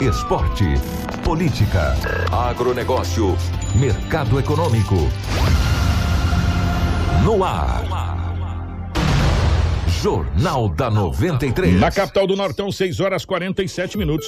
Esporte. Política. Agronegócio. Mercado econômico. No ar. Jornal da 93. Na capital do Nortão, 6 horas 47 minutos.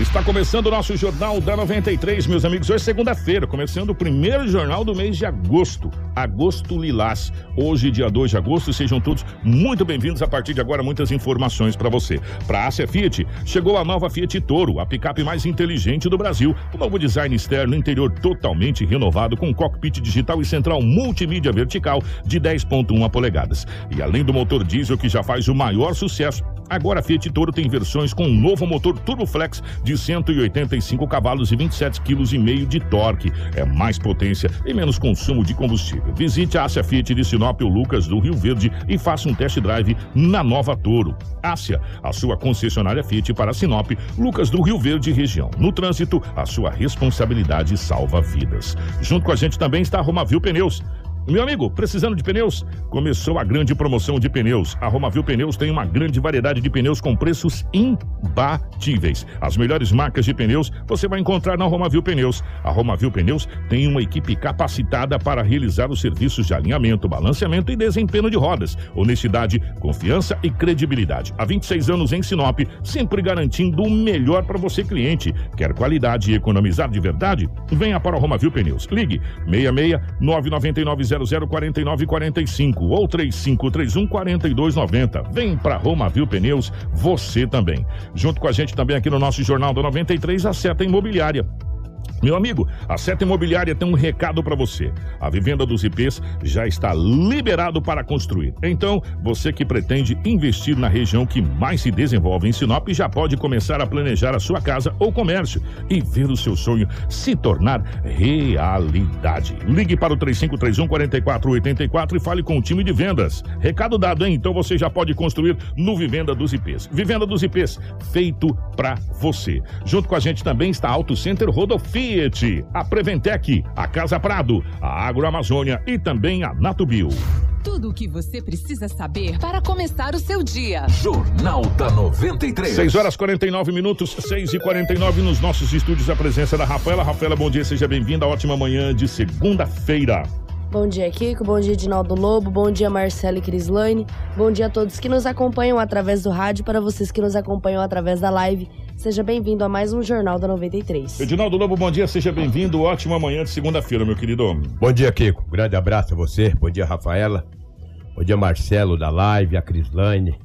Está começando o nosso Jornal da 93, meus amigos. Hoje é segunda-feira, começando o primeiro jornal do mês de agosto. Agosto Lilás. Hoje, dia 2 de agosto, sejam todos muito bem-vindos. A partir de agora, muitas informações para você. Para a Fiat, chegou a nova Fiat Toro, a picape mais inteligente do Brasil. O novo design externo interior totalmente renovado, com cockpit digital e central multimídia vertical de 10,1 polegadas. E além do motor diesel que já faz o maior sucesso, Agora a Fiat Toro tem versões com um novo motor Turboflex de 185 cavalos e 27 kg de torque. É mais potência e menos consumo de combustível. Visite a Ásia Fiat de Sinop ou Lucas do Rio Verde e faça um test drive na nova Toro. Ásia, a sua concessionária Fiat para Sinop, Lucas do Rio Verde região. No trânsito, a sua responsabilidade salva vidas. Junto com a gente também está a Romavil Pneus. Meu amigo, precisando de pneus? Começou a grande promoção de pneus. A Romavil Pneus tem uma grande variedade de pneus com preços imbatíveis. As melhores marcas de pneus você vai encontrar na Romavil Pneus. A Romavil Pneus tem uma equipe capacitada para realizar os serviços de alinhamento, balanceamento e desempenho de rodas. Honestidade, confiança e credibilidade. Há 26 anos em Sinop, sempre garantindo o melhor para você, cliente. Quer qualidade e economizar de verdade? Venha para a Romavil Pneus. Ligue 66 999 004945 ou 3531 4290. Vem pra Roma Viu Pneus, você também. Junto com a gente também aqui no nosso Jornal da 93, a Seta Imobiliária. Meu amigo, a Seta Imobiliária tem um recado para você. A vivenda dos IPs já está liberado para construir. Então, você que pretende investir na região que mais se desenvolve em Sinop já pode começar a planejar a sua casa ou comércio e ver o seu sonho se tornar realidade. Ligue para o 3531 4484 e fale com o time de vendas. Recado dado, hein? Então você já pode construir no Vivenda dos IPs. Vivenda dos IPs, feito para você. Junto com a gente também está Auto Center Rodofi Fiat, a Preventec, a Casa Prado, a Agroamazônia e também a Natubio. Tudo o que você precisa saber para começar o seu dia. Jornal da 93. 6 horas 49 minutos, 6 e 49 nos nossos estúdios. A presença da Rafaela. Rafaela, bom dia, seja bem-vinda. Ótima manhã de segunda-feira. Bom dia, Kiko. Bom dia, Dinaldo Lobo. Bom dia, Marcelo e Crislane. Bom dia a todos que nos acompanham através do rádio, para vocês que nos acompanham através da live. Seja bem-vindo a mais um Jornal da 93. Edinaldo Lobo, bom dia, seja bem-vindo. Ótima manhã de segunda-feira, meu querido homem. Bom dia, Kiko. Grande abraço a você. Bom dia, Rafaela. Bom dia, Marcelo da live, a Crislane.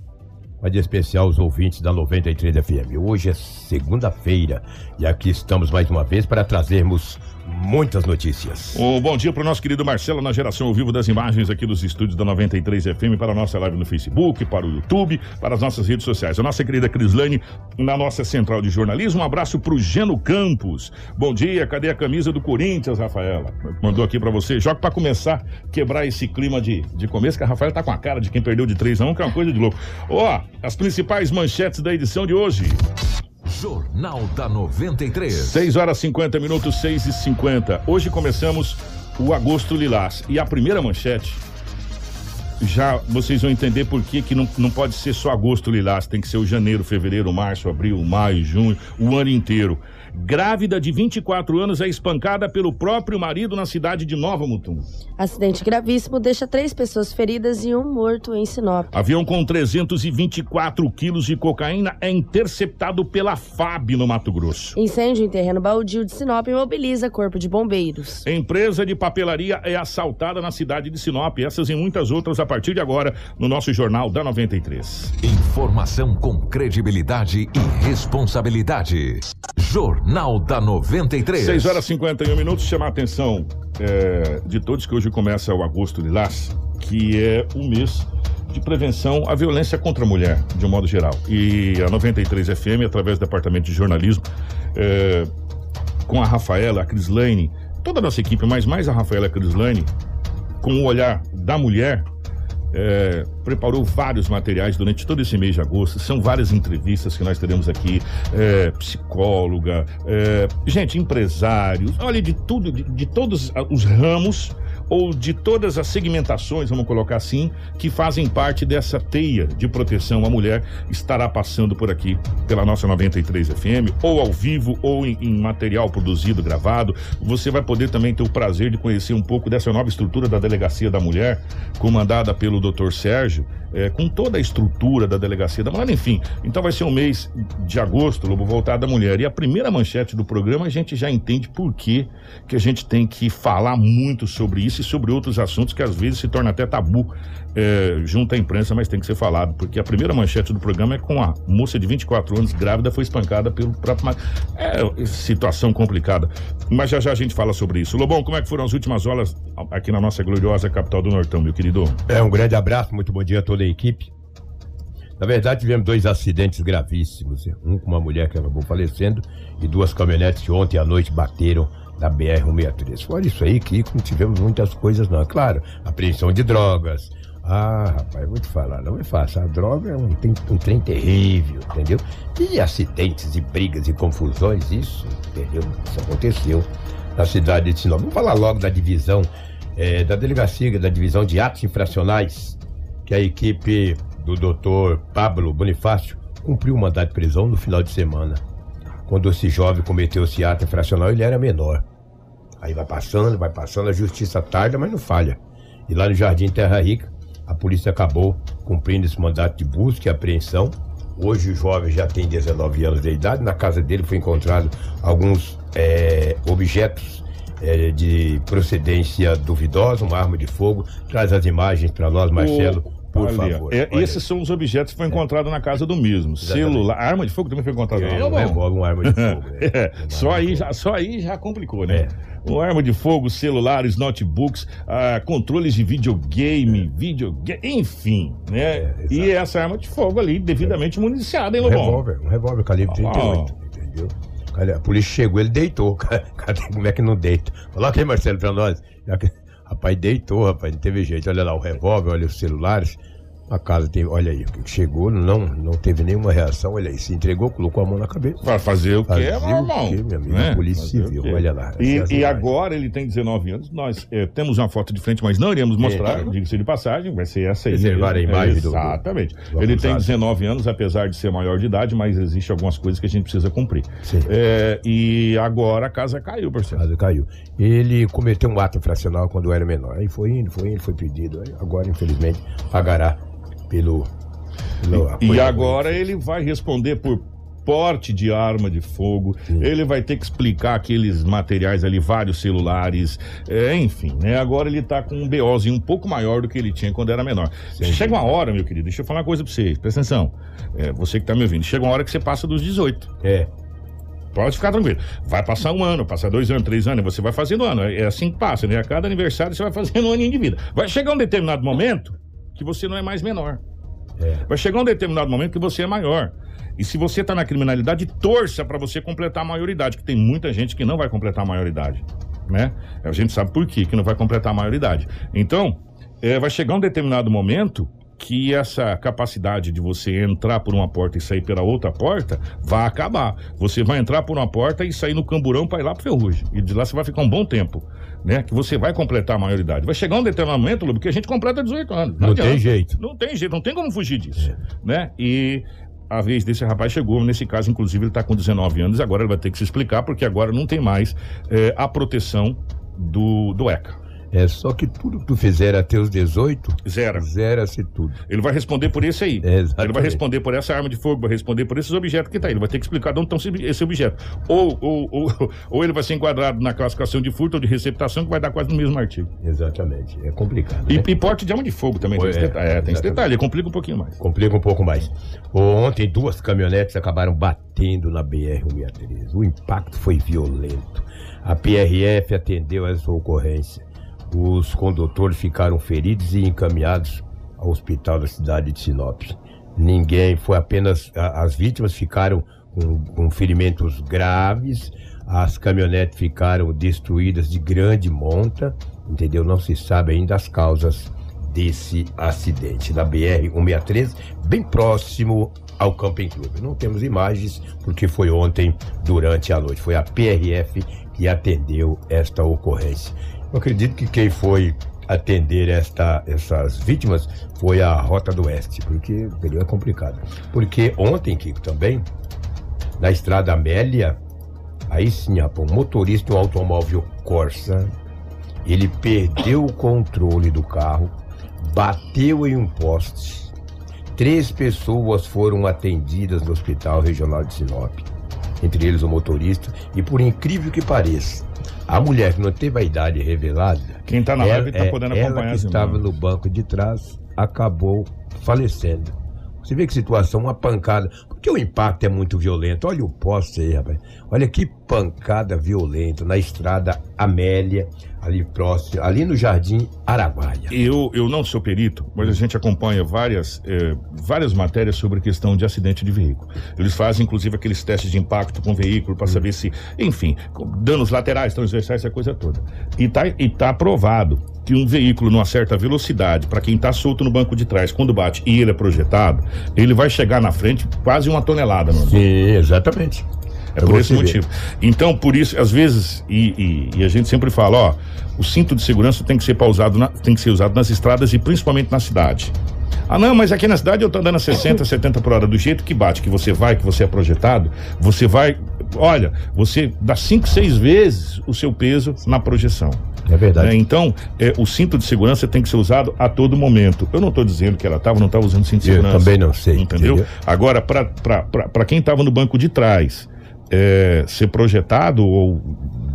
Bom dia especial aos ouvintes da 93 FM. Hoje é segunda-feira e aqui estamos mais uma vez para trazermos muitas notícias. Um bom dia para o nosso querido Marcelo na geração ao vivo das imagens aqui dos estúdios da 93 FM para a nossa live no Facebook, para o YouTube, para as nossas redes sociais. A nossa querida Crislane na nossa central de jornalismo. Um abraço para o Geno Campos. Bom dia, cadê a camisa do Corinthians, Rafaela? Mandou aqui para você. Joga para começar quebrar esse clima de, de começo, que a Rafaela tá com a cara de quem perdeu de 3 a 1, que é uma coisa de louco. Ó, as principais manchetes da edição de hoje. Jornal da 93. 6 horas 50 minutos, 6 e 50. Hoje começamos o Agosto Lilás. E a primeira manchete, já vocês vão entender por que, que não, não pode ser só agosto lilás, tem que ser o janeiro, fevereiro, março, abril, maio, junho, o ano inteiro. Grávida de 24 anos é espancada pelo próprio marido na cidade de Nova Mutum. Acidente gravíssimo deixa três pessoas feridas e um morto em Sinop. Avião com 324 quilos de cocaína é interceptado pela FAB no Mato Grosso. Incêndio em terreno baldio de Sinop mobiliza corpo de bombeiros. Empresa de papelaria é assaltada na cidade de Sinop. Essas e muitas outras a partir de agora no nosso Jornal da 93. Informação com credibilidade e responsabilidade. Jornal da 93. 6 horas e 51 minutos. Chamar a atenção é, de todos que hoje começa o Agosto Lilás, que é o mês de prevenção à violência contra a mulher, de um modo geral. E a 93 FM, através do Departamento de Jornalismo, é, com a Rafaela, a Crislane, toda a nossa equipe, mas mais a Rafaela e a Crislane, com o olhar da mulher, é, preparou vários materiais durante todo esse mês de agosto. São várias entrevistas que nós teremos aqui, é, psicóloga, é, gente, empresários, olha, de tudo, de, de todos os ramos ou de todas as segmentações, vamos colocar assim, que fazem parte dessa teia de proteção à mulher, estará passando por aqui pela nossa 93 FM, ou ao vivo, ou em, em material produzido, gravado. Você vai poder também ter o prazer de conhecer um pouco dessa nova estrutura da Delegacia da Mulher, comandada pelo Dr. Sérgio, é, com toda a estrutura da Delegacia da Mulher, enfim. Então vai ser um mês de agosto, Lobo, voltado à mulher. E a primeira manchete do programa a gente já entende por que a gente tem que falar muito sobre isso e sobre outros assuntos que às vezes se torna até tabu é, junto à imprensa, mas tem que ser falado, porque a primeira manchete do programa é com a moça de 24 anos, grávida, foi espancada pelo próprio. É situação complicada. Mas já já a gente fala sobre isso. Lobão, como é que foram as últimas horas aqui na nossa gloriosa capital do Nortão, meu querido? É, um grande abraço, muito bom dia a toda a equipe. Na verdade, tivemos dois acidentes gravíssimos. Um com uma mulher que acabou falecendo e duas caminhonetes que ontem à noite bateram da BR-163. Fora isso aí que não tivemos muitas coisas, não. É claro, apreensão de drogas. Ah, rapaz, vou te falar, não é fácil. A droga é um, tem, um trem terrível, entendeu? E acidentes e brigas e confusões, isso, entendeu? Isso aconteceu na cidade de Sinop. Vamos falar logo da divisão, é, da delegacia, da divisão de atos infracionais, que a equipe do doutor Pablo Bonifácio cumpriu o mandato de prisão no final de semana. Quando esse jovem cometeu esse ato infracional, ele era menor. Aí vai passando, vai passando, a justiça tarda, mas não falha. E lá no Jardim Terra Rica, a polícia acabou cumprindo esse mandato de busca e apreensão. Hoje o jovem já tem 19 anos de idade. Na casa dele foi encontrado alguns é, objetos é, de procedência duvidosa, uma arma de fogo. Traz as imagens para nós, Marcelo. Por Ali, favor. é, esses são os objetos que foram encontrados na casa do mesmo. Exatamente. Celular, arma de fogo também foi encontrada. É um revólver, uma arma de fogo. né? É, só, aí já, só aí já complicou, né? É. Uma arma de fogo, celulares, notebooks, ah, controles de videogame, videogame, enfim, né? É, e essa arma de fogo ali, devidamente municiada, hein, Um Lobão? revólver, um revólver calibre 38, entendeu? Cara, A polícia chegou, ele deitou. Cadê, como é que não deita? Coloca aí, Marcelo, pra nós. Rapaz, deitou, rapaz, não teve jeito. Olha lá o revólver, olha os celulares. A casa tem, olha aí, chegou, não, não teve nenhuma reação, olha aí, se entregou, colocou a mão na cabeça. Pra fazer o que é normal. quê, meu amigo? né? Polícia Civil, olha lá, E, e agora ele tem 19 anos. Nós eh, temos uma foto de frente, mas não iremos mostrar, É. diga-se de passagem, vai ser essa aí. Reservar a imagem do- Exatamente. do ele tem acusado. 19 anos, apesar de ser maior de idade, mas existe algumas coisas que a gente precisa cumprir. Sim. É, e agora a casa caiu, A parceiro. casa caiu. Ele cometeu um ato infracional quando era menor. Aí foi indo, foi indo, foi pedido. Aí agora, infelizmente, pagará pelo. pelo E agora ele vai responder por porte de arma de fogo, ele vai ter que explicar aqueles materiais ali, vários celulares, é, enfim, né? Agora ele tá com um BOzinho um pouco maior do que ele tinha quando era menor. Chega uma hora, meu querido, deixa eu falar uma coisa pra você, presta atenção, é, você que tá me ouvindo, chega uma hora que você passa dos 18. É. Pode ficar tranquilo. Vai passar um ano, passar dois anos, três anos, você vai fazendo ano. É assim que passa, né? A cada aniversário você vai fazendo um aninho de vida. Vai chegar um determinado momento que você não é mais menor. É. Vai chegar um determinado momento que você é maior. E se você está na criminalidade, torça para você completar a maioridade, que tem muita gente que não vai completar a maioridade, né? A gente sabe por quê que não vai completar a maioridade. Então, é, vai chegar um determinado momento que essa capacidade de você entrar por uma porta e sair pela outra porta vai acabar. Você vai entrar por uma porta e sair no camburão para ir lá pro Ferrugem. E de lá você vai ficar um bom tempo, né? Que você vai completar a maioridade. Vai chegar um determinado momento, Lobo, que a gente completa 18 anos. Não tem adianta. jeito. Não tem jeito, não tem como fugir disso, né? E a vez desse rapaz chegou, nesse caso, inclusive, ele está com 19 anos, agora ele vai ter que se explicar, porque agora não tem mais eh, a proteção do, do ECA. É só que tudo que tu fizer até os 18, Zero. zera-se tudo. Ele vai responder por esse aí. É, ele vai responder por essa arma de fogo, vai responder por esses objetos que tá aí. Ele vai ter que explicar de onde estão esse- objeto. Ou, ou, ou, ou ele vai ser enquadrado na classificação de furto ou de receptação, que vai dar quase no mesmo artigo. Exatamente. É complicado. E, né? e porte de arma de fogo também. Tem É, esse detalhe. É, tem esse detalhe, complica um pouquinho mais. Complica um pouco mais. Ontem, duas caminhonetes acabaram batendo na BR-163. O impacto foi violento. A PRF atendeu essa ocorrência. Os condutores ficaram feridos e encaminhados ao hospital da cidade de Sinop. Ninguém, foi apenas. as vítimas ficaram com, com ferimentos graves, as caminhonetes ficaram destruídas de grande monta, entendeu? Não se sabe ainda as causas desse acidente na BR-163, bem próximo ao Camping Clube. Não temos imagens porque foi ontem durante a noite. Foi a PRF que atendeu esta ocorrência. Eu acredito que quem foi atender esta, essas vítimas foi a Rota do Oeste, porque o período é complicado. Porque ontem, Kiko, também, na estrada Amélia, aí sim, um motorista de um automóvel Corsa, ele perdeu o controle do carro, bateu em um poste. Três pessoas foram atendidas no Hospital Regional de Sinop, entre eles o motorista, e por incrível que pareça, a mulher que não teve a idade revelada, Quem tá na ela, live tá é, podendo ela acompanhar que as estava no banco de trás acabou falecendo. Você vê que situação, uma pancada. Porque o impacto é muito violento. Olha o poste aí, rapaz. Olha que pancada violenta na estrada Amélia, ali próximo, ali no Jardim Araguaia. Eu, eu não sou perito, mas a gente acompanha várias, eh, várias matérias sobre questão de acidente de veículo. Eles fazem, inclusive, aqueles testes de impacto com o veículo para saber se, enfim, danos laterais, transversais, essa coisa toda. E tá, e tá provado que um veículo numa certa velocidade, para quem tá solto no banco de trás, quando bate e ele é projetado, ele vai chegar na frente quase uma tonelada, meu irmão. Sim, exatamente. É Pra por você esse ver. motivo. Então, por isso, às vezes, e, e- e a gente sempre fala, ó, o cinto de segurança tem que ser pausado, na- tem que ser usado nas estradas e principalmente na cidade. Ah, não, mas aqui na cidade eu tô andando a 60, 70 por hora. Do jeito que bate, que você vai, que você é projetado, você vai. Olha, você dá 5, 6 vezes o seu peso na projeção. É verdade. né? Então, é, o cinto de segurança tem que ser usado a todo momento. Eu não estou dizendo que ela estava, não estava usando cinto de Eu segurança. também não sei, Entendeu? entendeu? Agora, para quem estava no banco de trás, é, ser projetado ou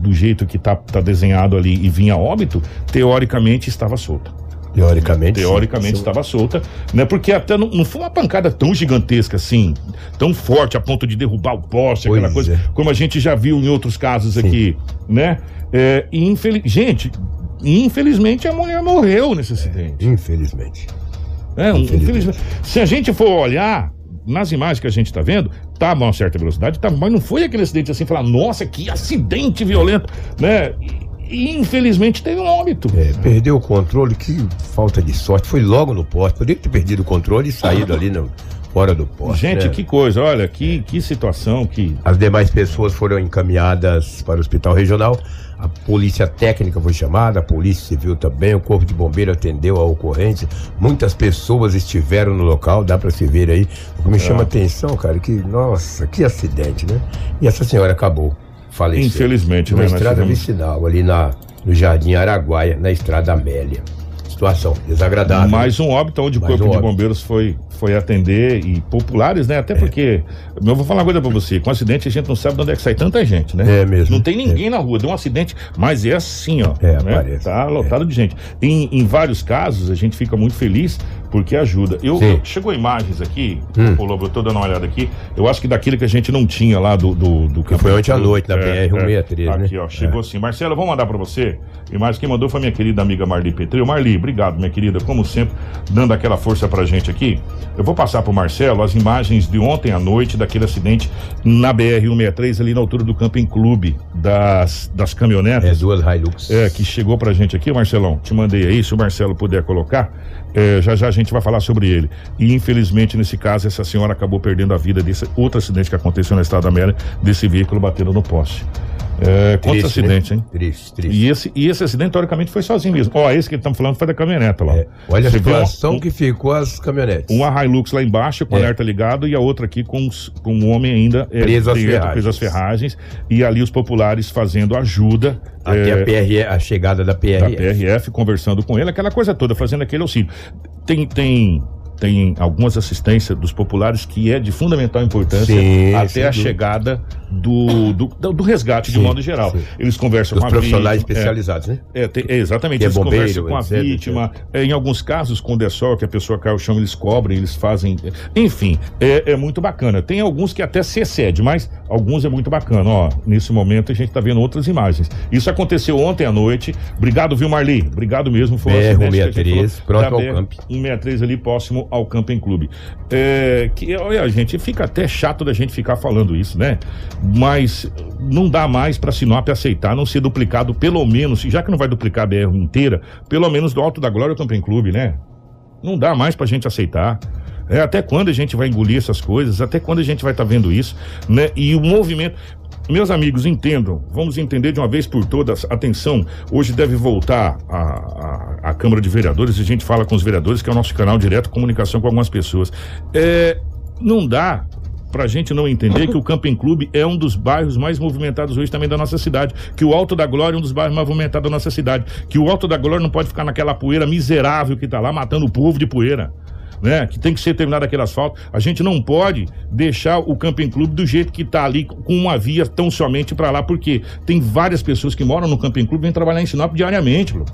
do jeito que tá, tá desenhado ali e vinha óbito, teoricamente estava solta. Teoricamente. sim. Teoricamente Isso- estava solta, né? Porque até não, não foi uma pancada tão gigantesca assim, tão forte a ponto de derrubar o poste, aquela Pois coisa, é. como a gente já viu em outros casos aqui, né? É, e infeliz... Gente, infelizmente a mulher morreu nesse acidente. Infelizmente. É, Infelizmente. infelizmente. Se a gente for olhar nas imagens que a gente está vendo, tava a uma certa velocidade, tava, mas não foi aquele acidente assim, falar, nossa, que acidente violento, né? E, e, infelizmente teve um óbito. É, perdeu o controle, que falta de sorte. Foi logo no poste. Poderia ter perdido o controle e saído ali no, fora do poste. Gente, né? que coisa, olha, que, que situação, que. As demais pessoas foram encaminhadas para o hospital regional. A polícia técnica foi chamada, a polícia civil também, o corpo de bombeiro atendeu a ocorrência. Muitas pessoas estiveram no local, dá para se ver aí. O que me chama a atenção, cara, que nossa, que acidente, né? E essa senhora acabou falecendo. Infelizmente, na né, nós estrada tivemos- vicinal, ali na no Jardim Araguaia, na estrada Amélia. Situação desagradável. Mais um óbito onde o Corpo um de. Bombeiros foi, foi atender e populares, né? Até porque, eu vou falar uma coisa pra você, com acidente a gente não sabe de onde é que sai tanta gente, né? É mesmo. Não tem ninguém na rua, deu um acidente, mas é assim, ó. É, né? parece. Tá lotado de gente. Em, em vários casos, a gente fica muito feliz porque ajuda. Eu, eu- chegou imagens aqui, Hum. Lobo, eu tô dando uma olhada aqui. Eu acho que daquele que a gente não tinha lá do. do, do Que foi ontem à noite, na BR-163, né? Aqui, ó, chegou assim. Marcelo, vou mandar pra você. Imagem quem mandou foi minha querida amiga Marli Petri. Marli, obrigado, minha querida, como sempre, dando aquela força pra gente aqui. Eu vou passar pro Marcelo as imagens de ontem à noite daquele acidente na BR-163, ali na altura do Camping Clube das, das É, caminhonetas. duas Hilux. É, que chegou pra gente aqui, Marcelão. Te mandei aí, se o Marcelo puder colocar, é, já já a gente vai falar sobre ele. E infelizmente, nesse caso, essa senhora acabou perdendo a vida desse outro acidente que aconteceu na Estrada Amélia, desse veículo batendo no poste. É, quantos Triste, né? acidentes, hein? Triste, triste. E esse, e esse acidente, teoricamente, foi sozinho mesmo. Ó, esse que estamos falando foi da caminhoneta lá. É, olha a Você vê situação um- que ficou as caminhonetes. Uma Hilux lá embaixo, com É. alerta ligado, e a outra aqui com, com um homem ainda é, Preso às ferragens. preso às ferragens. E ali os populares fazendo ajuda. Até a, PRE, a chegada da da PRF. PRF, conversando com ele, aquela coisa toda, fazendo aquele auxílio. Tem, tem tem algumas assistências dos populares que é de fundamental importância Sim, até a dúvida. chegada do, do, do- resgate de Sim, modo geral. sim. Eles conversam Dos com a profissionais vítima, é, especializados, né? é, tem- é, exatamente. Que é eles bombeiro, conversam com a etc, vítima. É, em alguns casos, com o DESOL, que a pessoa cai ao chão, eles cobrem, eles fazem. Enfim, é, é muito bacana. Tem alguns que até se excede, mas alguns é muito bacana. Ó, nesse momento a gente tá vendo outras imagens. Isso aconteceu ontem à noite. Obrigado, viu, Marli? Obrigado mesmo. Foi um BR acidente que a gente 163, falou pronto da ao camp. 163 ali próximo ao Camping Clube. É, que, olha, gente, fica até chato da gente ficar falando isso, né? Mas não dá mais pra Sinop aceitar não ser duplicado, pelo menos, já que não vai duplicar a BR inteira, pelo menos do Alto da Glória ao Camping Clube, né? Não dá mais pra gente aceitar. É, até quando a gente vai engolir essas coisas? Até quando a gente vai estar vendo isso? Né? E o movimento. Meus amigos, entendam, vamos entender de uma vez por todas. Atenção, hoje deve voltar a, a, a Câmara de Vereadores, e a gente fala com os vereadores, que é o nosso canal direto, comunicação com algumas pessoas. É, não dá pra gente não entender que o Camping Clube é um dos bairros mais movimentados hoje também da nossa cidade, que o Alto da Glória é um dos bairros mais movimentados da nossa cidade, que o Alto da Glória não pode ficar naquela poeira miserável que tá lá matando o povo de poeira. Né, que tem que ser terminado aquele asfalto. A gente não pode deixar o Camping Clube do jeito que tá ali, com uma via tão somente para lá, porque tem várias pessoas que moram no Camping Clube e vêm trabalhar em Sinop diariamente, bro.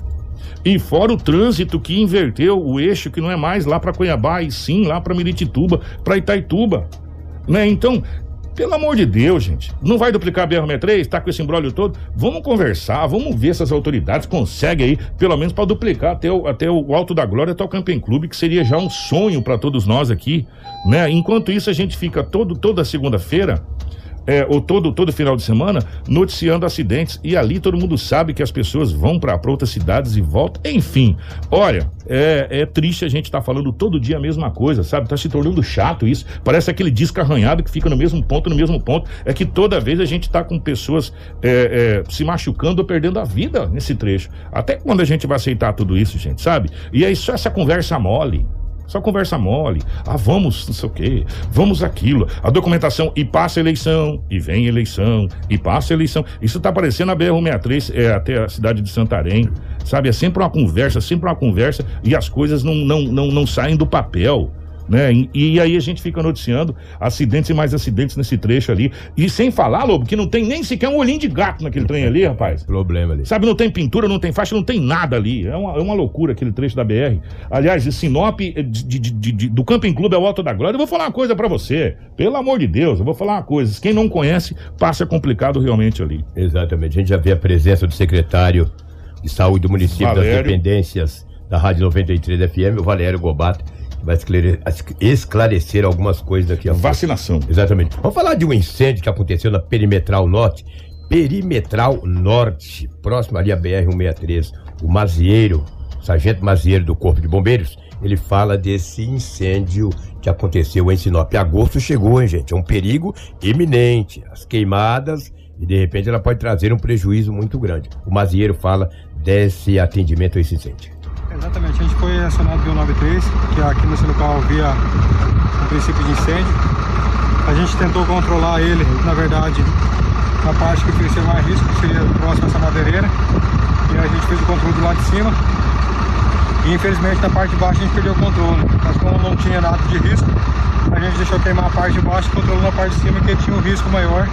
E fora o trânsito que inverteu o eixo, que não é mais lá para Cuiabá, e sim lá para Miritituba, para Itaituba. Né? Então, pelo amor de Deus, gente, não vai duplicar a BR-63, tá com esse embrólio todo? Vamos conversar, vamos ver se as autoridades conseguem aí, pelo menos para duplicar até o, até o Alto da Glória, até o Camping Clube, que seria já um sonho para todos nós aqui, né? Enquanto isso, a gente fica todo, toda segunda-feira é, ou todo, todo final de semana noticiando acidentes e ali todo mundo sabe que as pessoas vão para outras cidades e voltam. Enfim, olha, é, é triste a gente estar falando todo dia a mesma coisa, sabe? Tá se tornando chato isso. Parece aquele disco arranhado que fica no mesmo ponto, no mesmo ponto. É que toda vez a gente tá com pessoas é, é, se machucando ou perdendo a vida nesse trecho. Até quando a gente vai aceitar tudo isso, gente, sabe? E aí só essa conversa mole. Só conversa mole. Ah, vamos, não sei o quê. Vamos aquilo. A documentação e passa a eleição, e vem eleição, e passa a eleição. Isso tá aparecendo na BR-163, é, até a cidade de Santarém. Sabe? É sempre uma conversa, sempre uma conversa, e as coisas não, não, não, não saem do papel. Né? E, e aí a gente fica noticiando acidentes e mais acidentes nesse trecho ali. E sem falar, Lobo, que não tem nem sequer um olhinho de gato naquele trem ali, rapaz. Problema ali. Sabe, não tem pintura, não tem faixa, não tem nada ali. É uma, é uma loucura aquele trecho da BR. Aliás, de Sinop, eh, de- de- de- do Camping Clube ao Alto da Glória, eu vou falar uma coisa pra você. Pelo amor de Deus, eu vou falar uma coisa. Quem não conhece, passa complicado realmente ali. Exatamente. A gente já vê a presença do secretário de saúde do município Valério. das dependências da Rádio 93 FM, o Valério Gobato, vai esclare- esclarecer algumas coisas daqui a pouco. Vacinação. Exatamente. Vamos falar de um incêndio que aconteceu na Perimetral Norte. Perimetral Norte, próximo ali à BR-163. O Mazieiro, sargento Mazieiro do Corpo de Bombeiros, ele fala desse incêndio que aconteceu em Sinop. Agosto chegou, hein, gente? É um perigo iminente. As queimadas e de repente ela pode trazer um prejuízo muito grande. O Mazieiro fala desse atendimento a esse incêndio. Exatamente, a gente foi acionado pelo 93, que aqui nesse local havia um princípio de incêndio. A gente tentou controlar ele, na verdade, na parte que oferecia mais risco, que seria próximo a essa madeireira. E a gente fez o controle do lado de cima. E infelizmente na parte de baixo a gente perdeu o controle. Mas como não tinha nada de risco, a gente deixou queimar a parte de baixo e controlou na parte de cima que tinha um risco maior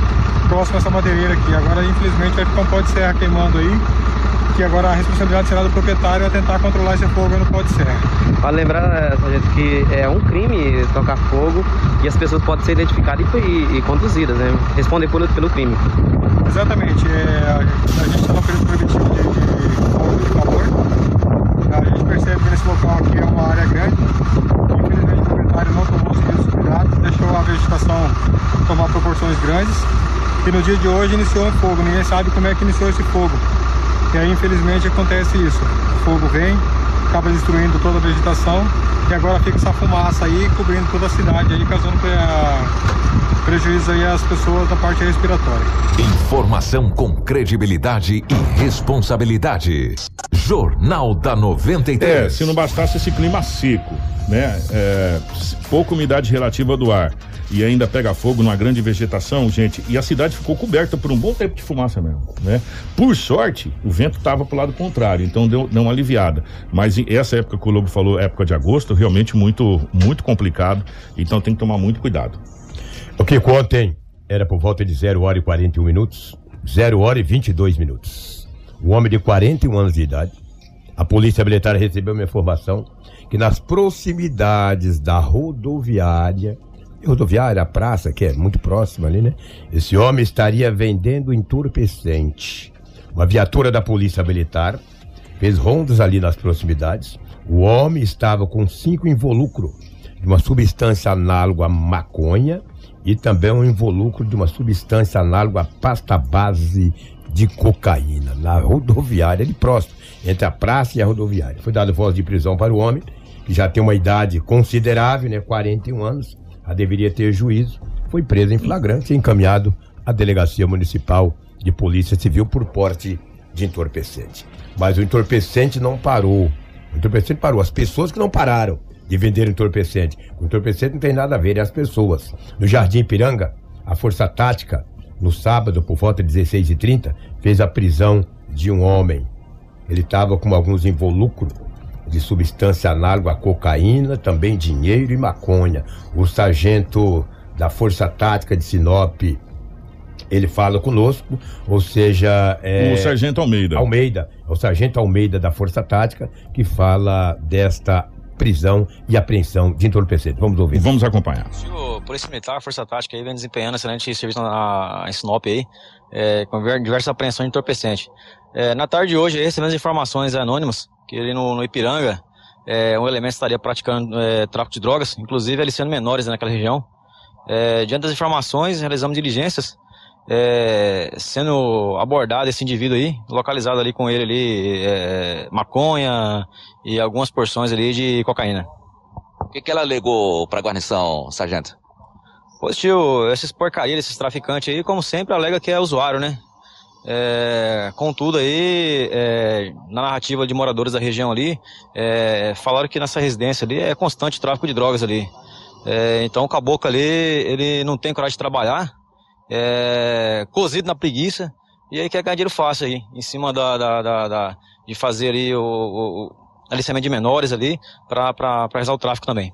próximo a essa madeireira aqui. Agora infelizmente vai ficar um pó de serra queimando aí. Que agora a responsabilidade será do proprietário é tentar controlar esse fogo no pó de serra. Vale lembrar, eh, sargento, que é um crime tocar fogo e as pessoas podem ser identificadas e, e- e conduzidas, né? Responder pelo, pelo crime. Exatamente, é, a, a gente está no período preventivo de, de fogo de calor. A gente percebe que nesse local aqui é uma área grande. Infelizmente o proprietário não tomou os devidos cuidados, deixou a vegetação tomar proporções grandes. E no dia de hoje iniciou um fogo, ninguém sabe como é que iniciou esse fogo. E aí infelizmente acontece isso. O fogo vem, acaba destruindo toda a vegetação e agora fica essa fumaça aí cobrindo toda a cidade aí, causando prejuízo aí às pessoas da parte respiratória. Informação com credibilidade e responsabilidade. Jornal da 93. É, se não bastasse esse clima seco, né? É, pouca umidade relativa do ar e ainda pega fogo numa grande vegetação, gente, e a cidade ficou coberta por um bom tempo de fumaça mesmo, né? Por sorte, o vento estava pro lado contrário, então deu, deu uma aliviada. Mas essa época que o Lobo falou, época de agosto, realmente muito, muito complicado, então tem que tomar muito cuidado. O que ontem era por volta de 0 hora e 41 minutos, 0 hora e 22 minutos. Um homem de 41 anos de idade, a polícia militar recebeu uma informação que nas proximidades da rodoviária, rodoviária, a praça, que é muito próxima ali, né? Esse homem estaria vendendo entorpecente. Uma viatura da polícia militar fez rondas ali nas proximidades. O homem estava com cinco involucros de uma substância análoga à maconha e também um involucro de uma substância análoga à pasta base de cocaína na rodoviária de próximo, entre a praça e a rodoviária. Foi dado voz de prisão para o homem, que já tem uma idade considerável, né, 41 anos, a deveria ter juízo, foi preso em flagrante e encaminhado à delegacia municipal de polícia civil por porte de entorpecente. Mas o entorpecente não parou. O entorpecente parou. As pessoas que não pararam de vender entorpecente. O entorpecente não tem nada a ver, é as pessoas. No Jardim Piranga, a Força Tática, no sábado, por volta de 16h30, fez a prisão de um homem. Ele estava com alguns involucros de substância análoga à cocaína, também dinheiro e maconha. O sargento da Força Tática de Sinop, ele fala conosco, ou seja... É, o Sargento Almeida. Almeida, é o Sargento Almeida da Força Tática, que fala desta prisão e apreensão de entorpecente. Vamos ouvir. Vamos acompanhar. O Polícia Militar, Força Tática aí vem desempenhando excelente serviço na, em Sinop aí, é, com diversas apreensões de entorpecente. É, na tarde de hoje recebemos informações anônimas que ali no, no Ipiranga é, um elemento estaria praticando é, tráfico de drogas, inclusive aliciando menores naquela região. É, diante das informações, realizamos diligências, é, sendo abordado esse indivíduo aí, localizado ali com ele ali, é, maconha e algumas porções ali de cocaína. O que, que ela alegou para a guarnição, sargento? Positivo, esses porcarias, esses traficantes aí, como sempre, alega que é usuário, né? É, contudo aí, é, na narrativa de moradores da região ali, é, falaram que nessa residência ali é constante tráfico de drogas ali. É, então o caboclo ali, ele não tem coragem de trabalhar, é, cozido na preguiça, e aí quer ganhar dinheiro fácil aí, em cima da, da, da, da de fazer ali o, o, o aliciamento de menores ali, para realizar o tráfico também.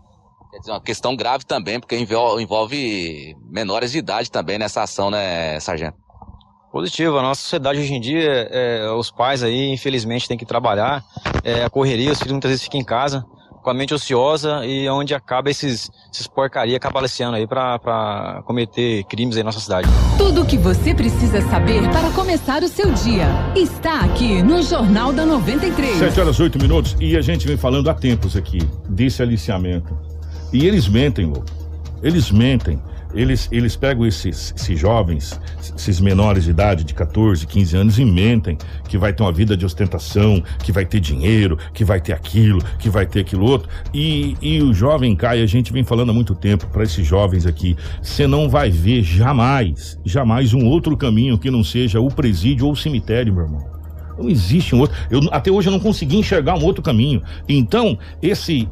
Quer dizer, uma questão grave também, porque envolve menores de idade também nessa ação, né, sargento? Positivo. A nossa sociedade hoje em dia, é, os pais aí, infelizmente, têm que trabalhar, é, a correria, os filhos muitas vezes ficam em casa, com a mente ociosa e é onde acaba esses, esses porcaria acaba aliciando aí para cometer crimes aí na nossa cidade. Tudo o que você precisa saber para começar o seu dia está aqui no Jornal da 93. 7 horas 8 minutos e a gente vem falando há tempos aqui desse aliciamento. E eles mentem, louco. Eles mentem eles, eles pegam esses, esses jovens, esses menores de idade, de 14, 15 anos, e mentem que vai ter uma vida de ostentação, que vai ter dinheiro, que vai ter aquilo, que vai ter aquilo outro. E, e o jovem cai, a gente vem falando há muito tempo para esses jovens aqui, você não vai ver jamais, jamais um outro caminho que não seja o presídio ou o cemitério, meu irmão. Não existe um outro. Eu, até hoje eu não consegui enxergar um outro caminho. Então, esse,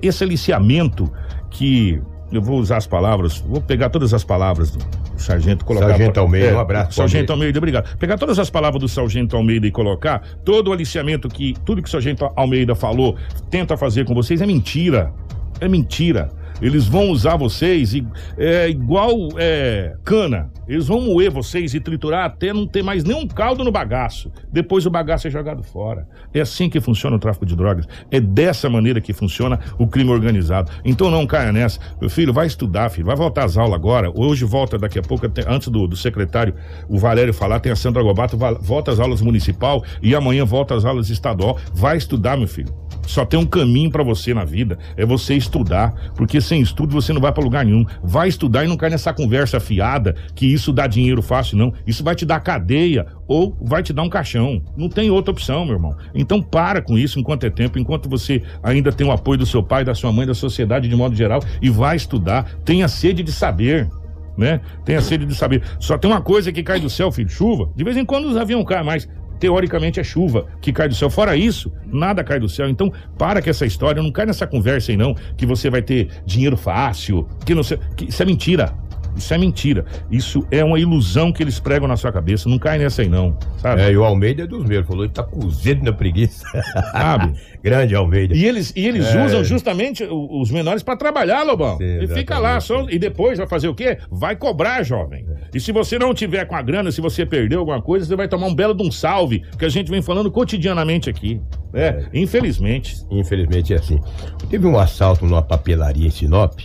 esse aliciamento que eu vou usar as palavras, vou pegar todas as palavras do, Sargento colocar. Sargento Almeida, é, um abraço. Sargento Almeida. obrigado. Pegar todas as palavras do Sargento Almeida e colocar todo o aliciamento que tudo que o Sargento Almeida falou, tenta fazer com vocês é mentira. É mentira. Eles vão usar vocês e, é, igual é, cana. Eles vão moer vocês e triturar até não ter mais nenhum caldo no bagaço. Depois o bagaço é jogado fora. É assim que funciona o tráfico de drogas. É dessa maneira que funciona o crime organizado. Então não caia nessa. Meu filho, vai estudar, filho. Vai voltar às aulas agora. Hoje volta daqui a pouco, antes do, do secretário, o Valério falar, tem a Sandra Gobato, volta às aulas municipal e amanhã volta às aulas estadual. Vai estudar, meu filho. Só tem um caminho para você na vida, é você estudar, porque sem estudo você não vai para lugar nenhum. Vai estudar e não cai nessa conversa fiada que isso dá dinheiro fácil, não. Isso vai te dar cadeia ou vai te dar um caixão. Não tem outra opção, meu irmão. Então para com isso enquanto é tempo, enquanto você ainda tem o apoio do seu pai, da sua mãe, da sociedade de modo geral e vai estudar. Tenha sede de saber. Né? Tenha sede de saber. Só tem uma coisa que cai do céu, filho, chuva. De vez em quando os aviões caem, mas teoricamente é chuva que cai do céu. Fora isso, nada cai do céu. Então, para com essa história, não cai nessa conversa aí não, que você vai ter dinheiro fácil, que não sei, que isso é mentira. Isso é mentira. Isso é uma ilusão que eles pregam na sua cabeça. Não cai nessa aí, não. Sabe? É, e o Almeida é dos meus. Falou que tá cozido na preguiça. Sabe? Grande Almeida. E eles, e eles É. usam justamente os menores para trabalhar, Lobão. Sim, e fica lá só, e depois vai fazer o quê? Vai cobrar, jovem. E se você não tiver com a grana, se você perdeu alguma coisa, você vai tomar um belo de um salve, que a gente vem falando cotidianamente aqui. É, infelizmente. Infelizmente é assim. Teve um assalto numa papelaria em Sinop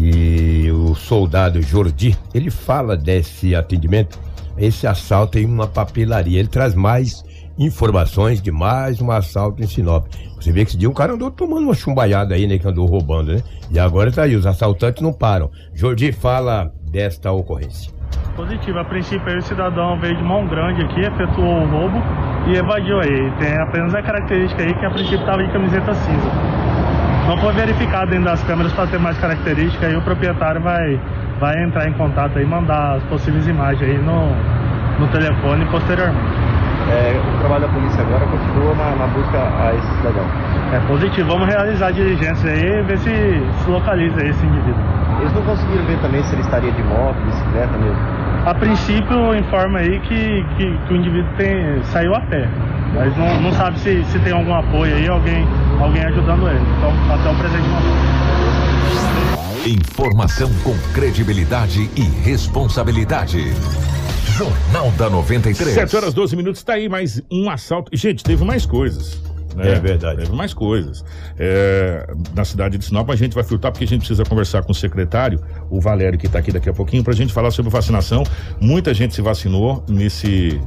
e o soldado Jordi, ele fala desse atendimento, esse assalto em uma papelaria. Ele traz mais informações de mais um assalto em Sinop. Você vê que esse dia um cara andou tomando uma chumbaiada aí, né, que andou roubando, né? E agora tá aí, os assaltantes não param. Jordi fala desta ocorrência. Positivo. A princípio, aí o cidadão veio de mão grande aqui, efetuou o roubo e evadiu aí. Tem apenas a característica aí que a princípio estava de camiseta cinza. Não foi verificado dentro das câmeras para ter mais característica aí o proprietário vai, vai entrar em contato e mandar as possíveis imagens aí no, no telefone posteriormente. É, o trabalho da polícia agora continua na, na busca a esse cidadão. É positivo. Vamos realizar diligências aí e ver se se localiza esse indivíduo. Eles não conseguiram ver também se ele estaria de moto, bicicleta mesmo. A princípio informa aí que, que, que o indivíduo tem, saiu a pé, mas não, não sabe se, se tem algum apoio aí, alguém, alguém ajudando ele. Então, até o presente momento. Informação com credibilidade e responsabilidade. Jornal da 93. 7 horas 12 minutos, tá aí mais um assalto. Gente, teve mais coisas. né? É verdade. Teve mais coisas. É, na cidade de Sinop, a gente vai filtrar porque a gente precisa conversar com o secretário, o Valério, que está aqui daqui a pouquinho, para a gente falar sobre vacinação. Muita gente se vacinou nesse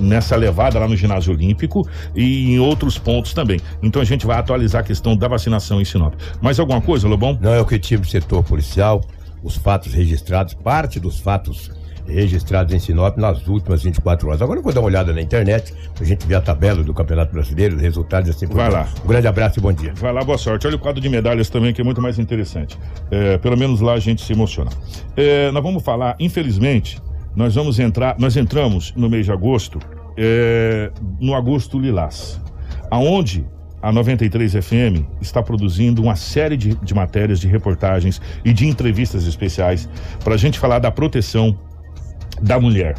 nessa levada lá no ginásio olímpico e em outros pontos também. Então a gente vai atualizar a questão da vacinação em Sinop. Mais alguma coisa, Lobão? Não, é o que tinha do setor policial, os fatos registrados, parte dos fatos registrados em Sinop nas últimas 24 horas. Agora eu vou dar uma olhada na internet, pra gente ver a tabela do Campeonato Brasileiro, os resultados assim por Vai lá. Um grande abraço e bom dia. Vai lá, boa sorte. Olha o quadro de medalhas também, que é muito mais interessante. É, pelo menos lá a gente se emociona. É, nós vamos falar, infelizmente, nós vamos entrar, nós entramos no mês de agosto, é, no agosto lilás, aonde a 93 FM está produzindo uma série de, de matérias, de reportagens e de entrevistas especiais para a gente falar da proteção da mulher.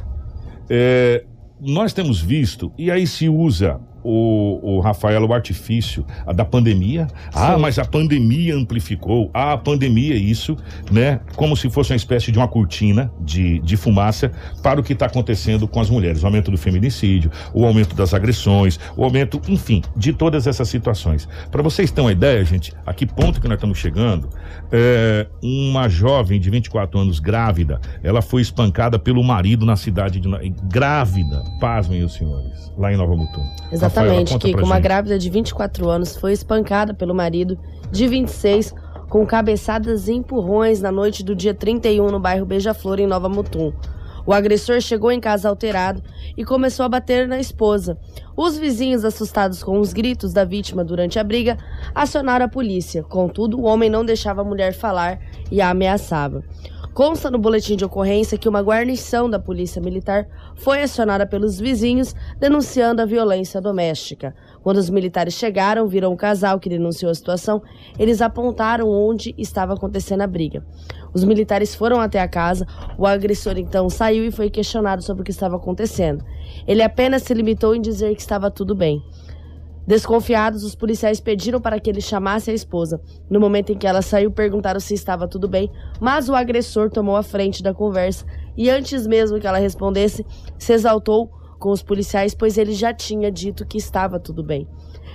É, nós temos visto, e aí se usa o, o Rafael, o artifício a da pandemia. Ah, mas a pandemia amplificou. Ah, a pandemia isso, né? Como se fosse uma espécie de uma cortina de, de fumaça para o que está acontecendo com as mulheres. O aumento do feminicídio, o aumento das agressões, o aumento, enfim, de todas essas situações. Para vocês terem uma ideia, gente, a que ponto que nós estamos chegando, é, uma jovem de 24 anos grávida, ela foi espancada pelo marido na cidade de. Grávida, pasmem os senhores, lá em Nova Mutum. Rafaela, Exatamente, Kiko. pra Uma grávida de 24 anos foi espancada pelo marido de 26 com cabeçadas e empurrões na noite do dia 31 no bairro Beija-Flor, em Nova Mutum. O agressor chegou em casa alterado e começou a bater na esposa. Os vizinhos, assustados com os gritos da vítima durante a briga, acionaram a polícia. Contudo, o homem não deixava a mulher falar e a ameaçava. Consta no boletim de ocorrência que uma guarnição da Polícia Militar foi acionada pelos vizinhos denunciando a violência doméstica. Quando os militares chegaram, viram o casal que denunciou a situação, eles apontaram onde estava acontecendo a briga. Os militares foram até a casa, o agressor então saiu e foi questionado sobre o que estava acontecendo. Ele apenas se limitou em dizer que estava tudo bem. Desconfiados, os policiais pediram para que ele chamasse a esposa. No momento em que ela saiu, perguntaram se estava tudo bem, mas o agressor tomou a frente da conversa e, antes mesmo que ela respondesse, se exaltou com os policiais, pois ele já tinha dito que estava tudo bem.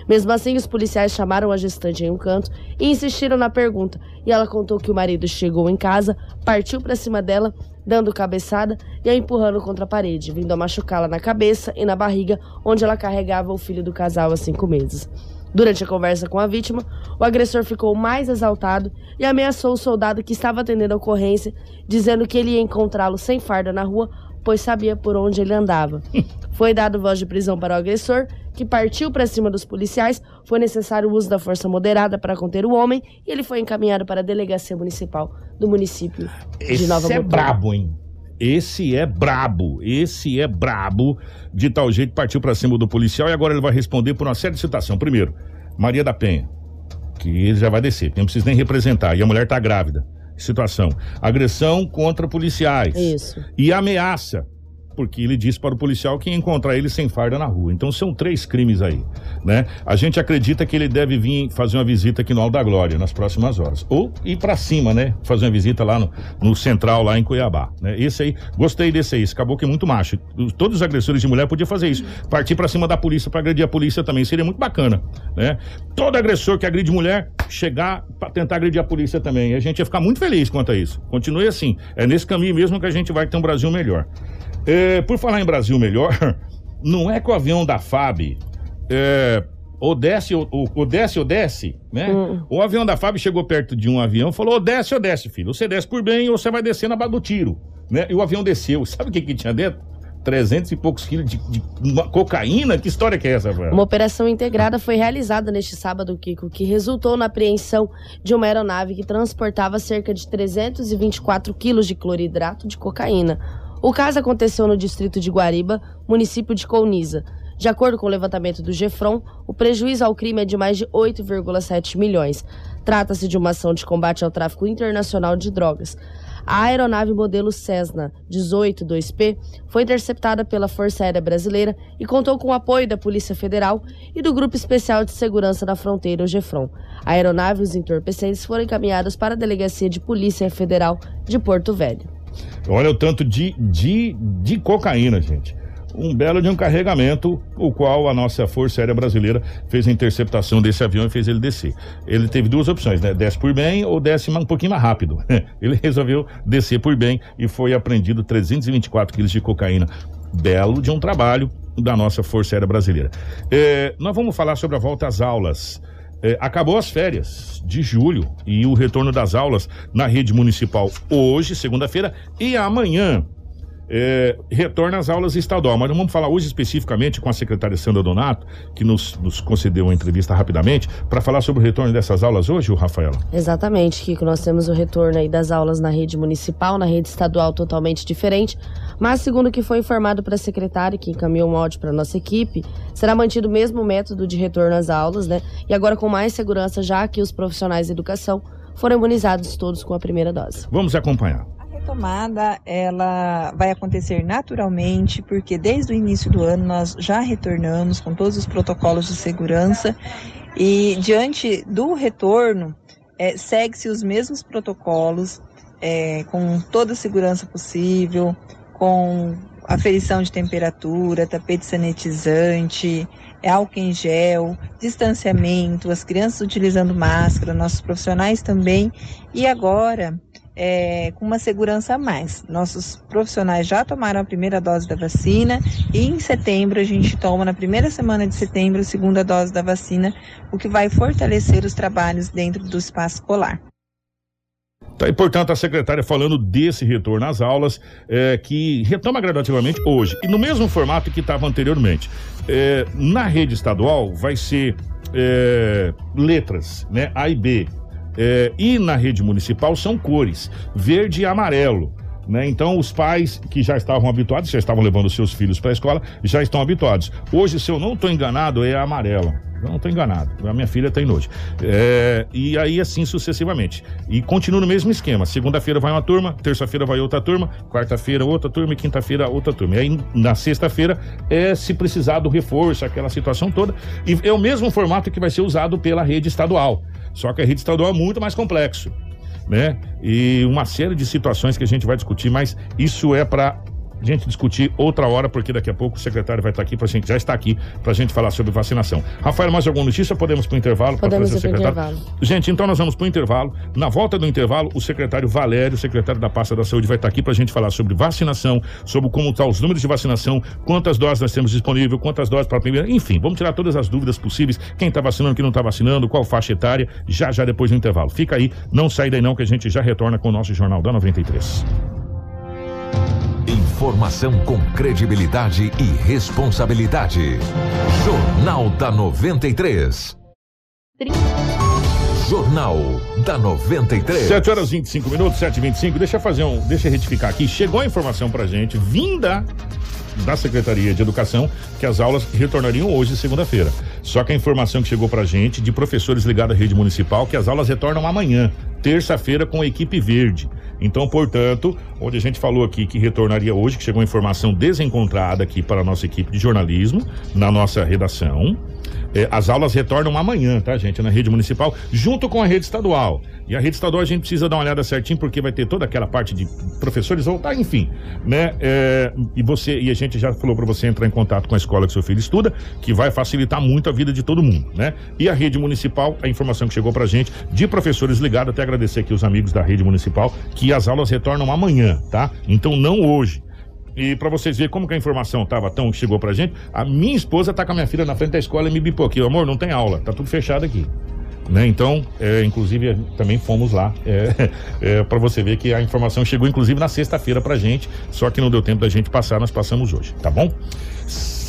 Mesmo assim, os policiais chamaram a gestante em um canto e insistiram na pergunta. E ela contou que o marido chegou em casa, partiu para cima dela, dando cabeçada e a empurrando contra a parede, vindo a machucá-la na cabeça e na barriga, onde ela carregava o filho do casal há cinco meses. Durante a conversa com a vítima, o agressor ficou mais exaltado e ameaçou o soldado que estava atendendo a ocorrência, dizendo que ele ia encontrá-lo sem farda na rua, pois sabia por onde ele andava. Foi dado voz de prisão para o agressor, que partiu para cima dos policiais. Foi necessário o uso da força moderada para conter o homem e ele foi encaminhado para a delegacia municipal do município de Nova Esse é brabo, hein? esse é brabo, esse é brabo. De tal jeito partiu pra cima do policial e agora ele vai responder por uma série de situação. Primeiro, Maria da Penha, que ele já vai descer, não precisa nem representar, e a mulher tá grávida. Situação: agressão contra policiais. Isso. E ameaça porque ele disse para o policial que ia encontrar ele sem farda na rua. Então são três crimes aí, né? A gente acredita que ele deve vir fazer uma visita aqui no Alto da Glória nas próximas horas. Ou ir para cima, né? Fazer uma visita lá no, no Central, lá em Cuiabá, né? Esse aí, gostei desse aí, esse que é muito macho. Todos os agressores de mulher podiam fazer isso. Partir para cima da polícia para agredir a polícia também, seria muito bacana, né? Todo agressor que agride mulher, chegar para tentar agredir a polícia também. E a gente ia ficar muito feliz quanto a isso. Continue assim. É nesse caminho mesmo que a gente vai ter um Brasil melhor. É, por falar em Brasil melhor, não é que o avião da FAB é, ou desce ou, ou desce ou desce, né? Hum. O avião da FAB chegou perto de um avião e falou: ou desce ou desce, filho. Você desce por bem ou você vai descer na base do tiro, né? E o avião desceu. Sabe o que, que tinha dentro? 300 e poucos quilos de, de cocaína? Que história que é essa, velho? Uma operação integrada foi realizada neste sábado, Kiko, que resultou na apreensão de uma aeronave que transportava cerca de 324 quilos de cloridrato de cocaína. O caso aconteceu no distrito de Guariba, município de Colniza. De acordo com o levantamento do GEFRON, o prejuízo ao crime é de mais de 8,7 milhões. Trata-se de uma ação de combate ao tráfico internacional de drogas. A aeronave modelo Cessna 18-2P foi interceptada pela Força Aérea Brasileira e contou com o apoio da Polícia Federal e do Grupo Especial de Segurança da Fronteira, o GEFRON. A aeronave e os entorpecentes foram encaminhados para a Delegacia de Polícia Federal de Porto Velho. Olha o tanto de, de, de cocaína, gente. Um belo de um carregamento, o qual a nossa Força Aérea Brasileira fez a interceptação desse avião e fez ele descer. Ele teve duas opções, né? Desce por bem ou desce um pouquinho mais rápido. Ele resolveu descer por bem e foi apreendido 324 quilos de cocaína. Belo de um trabalho da nossa Força Aérea Brasileira. É, nós vamos falar sobre a volta às aulas. É, acabou as férias de julho e o retorno das aulas na rede municipal hoje, segunda-feira, e amanhã. É, retorna às aulas estadual. Mas vamos falar hoje especificamente com a secretária Sandra Donato, que nos, nos concedeu uma entrevista rapidamente, para falar sobre o retorno dessas aulas hoje, o Rafaela. Exatamente, Kiko. Nós temos o retorno aí das aulas na rede municipal, na rede estadual totalmente diferente. Mas, segundo o que foi informado para a secretária, que encaminhou um áudio para nossa equipe, será mantido o mesmo método de retorno às aulas, né? E agora com mais segurança, já que os profissionais de educação foram imunizados todos com a primeira dose. Vamos acompanhar. Retomada ela vai acontecer naturalmente, porque desde o início do ano nós já retornamos com todos os protocolos de segurança e diante do retorno eh, segue-se os mesmos protocolos eh, com toda a segurança possível, com aferição de temperatura, tapete sanitizante, álcool em gel, distanciamento, as crianças utilizando máscara, nossos profissionais também. E agora, é, com uma segurança a mais. Nossos profissionais já tomaram a primeira dose da vacina e em setembro a gente toma, na primeira semana de setembro, a segunda dose da vacina, o que vai fortalecer os trabalhos dentro do espaço escolar. Tá, e, portanto, a secretária falando desse retorno às aulas, é, que retoma gradativamente hoje, e no mesmo formato que estava anteriormente. É, na rede estadual vai ser é, letras, né? A e B. É, e na rede municipal são cores, verde e amarelo. Né? Então, os pais que já estavam habituados, já estavam levando seus filhos para a escola, já estão habituados. Hoje, se eu não estou enganado, é amarelo. Eu não estou enganado. A minha filha tem nojo. É, e aí, assim sucessivamente. E continua no mesmo esquema. Segunda-feira vai uma turma, terça-feira vai outra turma, quarta-feira outra turma e quinta-feira outra turma. E aí, na sexta-feira, é se precisar do reforço, aquela situação toda. E é o mesmo formato que vai ser usado pela rede estadual. Só que a rede estadual é muito mais complexo. Né? E uma série de situações que a gente vai discutir, mas isso é para gente discutir outra hora, porque daqui a pouco o secretário vai estar aqui, pra gente, já está aqui, para a gente falar sobre vacinação. Rafael, mais alguma notícia? Podemos para o intervalo? trazer ir o secretário? intervalo. Gente, então nós vamos para o intervalo. Na volta do intervalo, o secretário Valério, secretário da pasta da saúde, vai estar aqui para a gente falar sobre vacinação, sobre como estão os números de vacinação, quantas doses nós temos disponível, quantas doses para a primeira, enfim, vamos tirar todas as dúvidas possíveis, quem está vacinando, quem não está vacinando, qual faixa etária, já já depois do intervalo. Fica aí, não sai daí não, que a gente já retorna com o nosso Jornal da 93. Informação com credibilidade e responsabilidade. Jornal da 93. Jornal da 93. 7 horas e 25 minutos, 7 e 25 Deixa eu fazer um. Deixa eu retificar aqui. Chegou a informação pra gente, vinda da Secretaria de Educação, que as aulas retornariam hoje, segunda-feira. Só que a informação que chegou pra gente de professores ligados à rede municipal, que as aulas retornam amanhã, terça-feira, com a equipe verde. Então, portanto, onde a gente falou aqui que retornaria hoje, que chegou a informação desencontrada aqui para a nossa equipe de jornalismo, na nossa redação. É, as aulas retornam amanhã, tá, gente? Na rede municipal, junto com a rede estadual. E a rede estadual a gente precisa dar uma olhada certinho, porque vai ter toda aquela parte de professores voltar, enfim, né? É, e você, e a gente já falou para você entrar em contato com a escola que seu filho estuda, que vai facilitar muito a vida de todo mundo, né? E a rede municipal, a informação que chegou pra gente de professores ligados, até agradecer aqui os amigos da rede municipal, que as aulas retornam amanhã, tá? Então não hoje. E para vocês verem como que a informação tava tão chegou pra gente, a minha esposa tá com a minha filha na frente da escola e me bipou aqui, amor, não tem aula, tá tudo fechado aqui. Né? Então, é, inclusive, também fomos lá é, é, para você ver que a informação chegou, inclusive, na sexta-feira pra gente, só que não deu tempo da gente passar, nós passamos hoje, tá bom?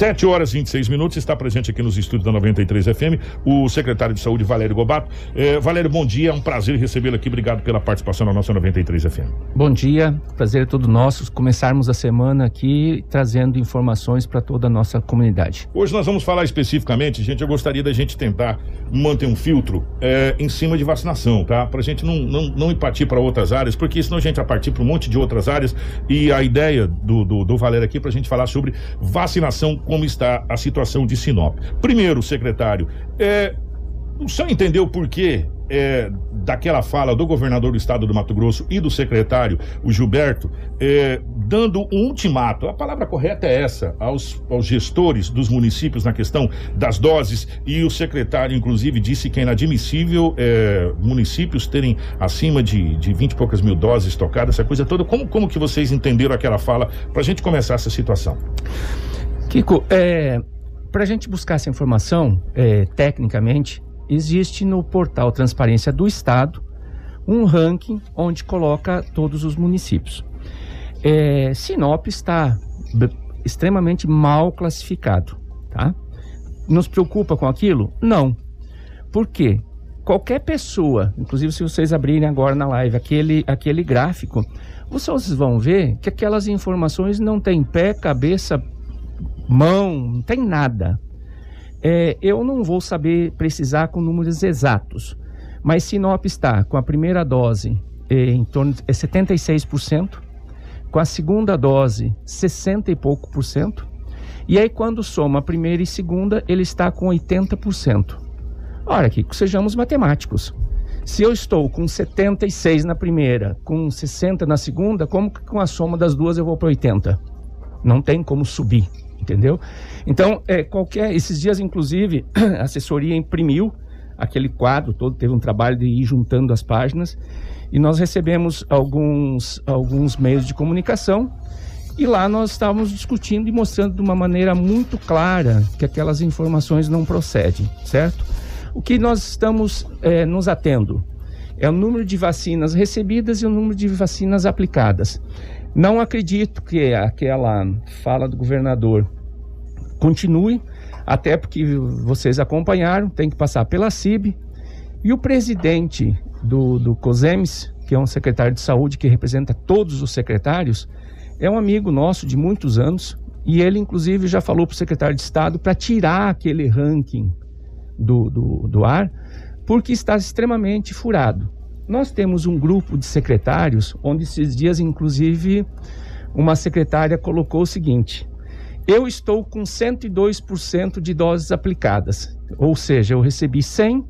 7 horas e 26 minutos, está presente aqui nos estúdios da 93 FM o secretário de Saúde, Valério Gobato. É, Valério, bom dia, é um prazer recebê-lo aqui. Obrigado pela participação na nossa 93 FM. Bom dia, prazer é todo nosso. Começarmos a semana aqui trazendo informações para toda a nossa comunidade. Hoje nós vamos falar especificamente, gente, eu gostaria da gente tentar manter um filtro é, em cima de vacinação, tá? Pra gente não, não, não ir partir para outras áreas, porque senão a gente vai partir para um monte de outras áreas e a ideia do, do, do Valério aqui é pra gente falar sobre vacinação como está a situação de Sinop. Primeiro, secretário, é, o senhor entendeu por quê é, daquela fala do governador do estado do Mato Grosso e do secretário, o Gilberto, é, dando um ultimato, a palavra correta é essa, aos, aos, gestores dos municípios na questão das doses, e o secretário, inclusive, disse que é inadmissível é, municípios terem acima de, de 20 e poucas mil doses tocadas, essa coisa toda. Como, como que vocês entenderam aquela fala para a gente começar essa situação? Kiko, é, para a gente buscar essa informação, é, tecnicamente, existe no portal Transparência do Estado um ranking onde coloca todos os municípios. É, Sinop está extremamente mal classificado, tá? Nos preocupa com aquilo? Não. Por quê? Qualquer pessoa, inclusive se vocês abrirem agora na live aquele, aquele gráfico, vocês vão ver que aquelas informações não têm pé, cabeça, mão, não tem nada. É, eu não vou saber precisar com números exatos, mas Sinop está com a primeira dose é, em torno de é 76%, com a segunda dose 60 e pouco por cento, e aí quando soma a primeira e segunda, ele está com 80%. Olha aqui, sejamos matemáticos. Se eu estou com 76 na primeira, com 60 na segunda, como que com a soma das duas eu vou para 80? Não tem como subir entendeu? Então, é, qualquer, esses dias, inclusive, a assessoria imprimiu aquele quadro todo, teve um trabalho de ir juntando as páginas, e nós recebemos alguns, alguns meios de comunicação, e lá nós estávamos discutindo e mostrando de uma maneira muito clara que aquelas informações não procedem, certo? O que nós estamos é, nos atendo é o número de vacinas recebidas e o número de vacinas aplicadas. Não acredito que aquela fala do governador continue, até porque vocês acompanharam, tem que passar pela CIB. E o presidente do, do COSEMES, que é um secretário de saúde que representa todos os secretários, é um amigo nosso de muitos anos. E ele, inclusive, já falou para o secretário de Estado para tirar aquele ranking do, do, do ar, porque está extremamente furado. Nós temos um grupo de secretários, onde esses dias, inclusive, uma secretária colocou o seguinte: eu estou com 102% de doses aplicadas, ou seja, eu recebi 100,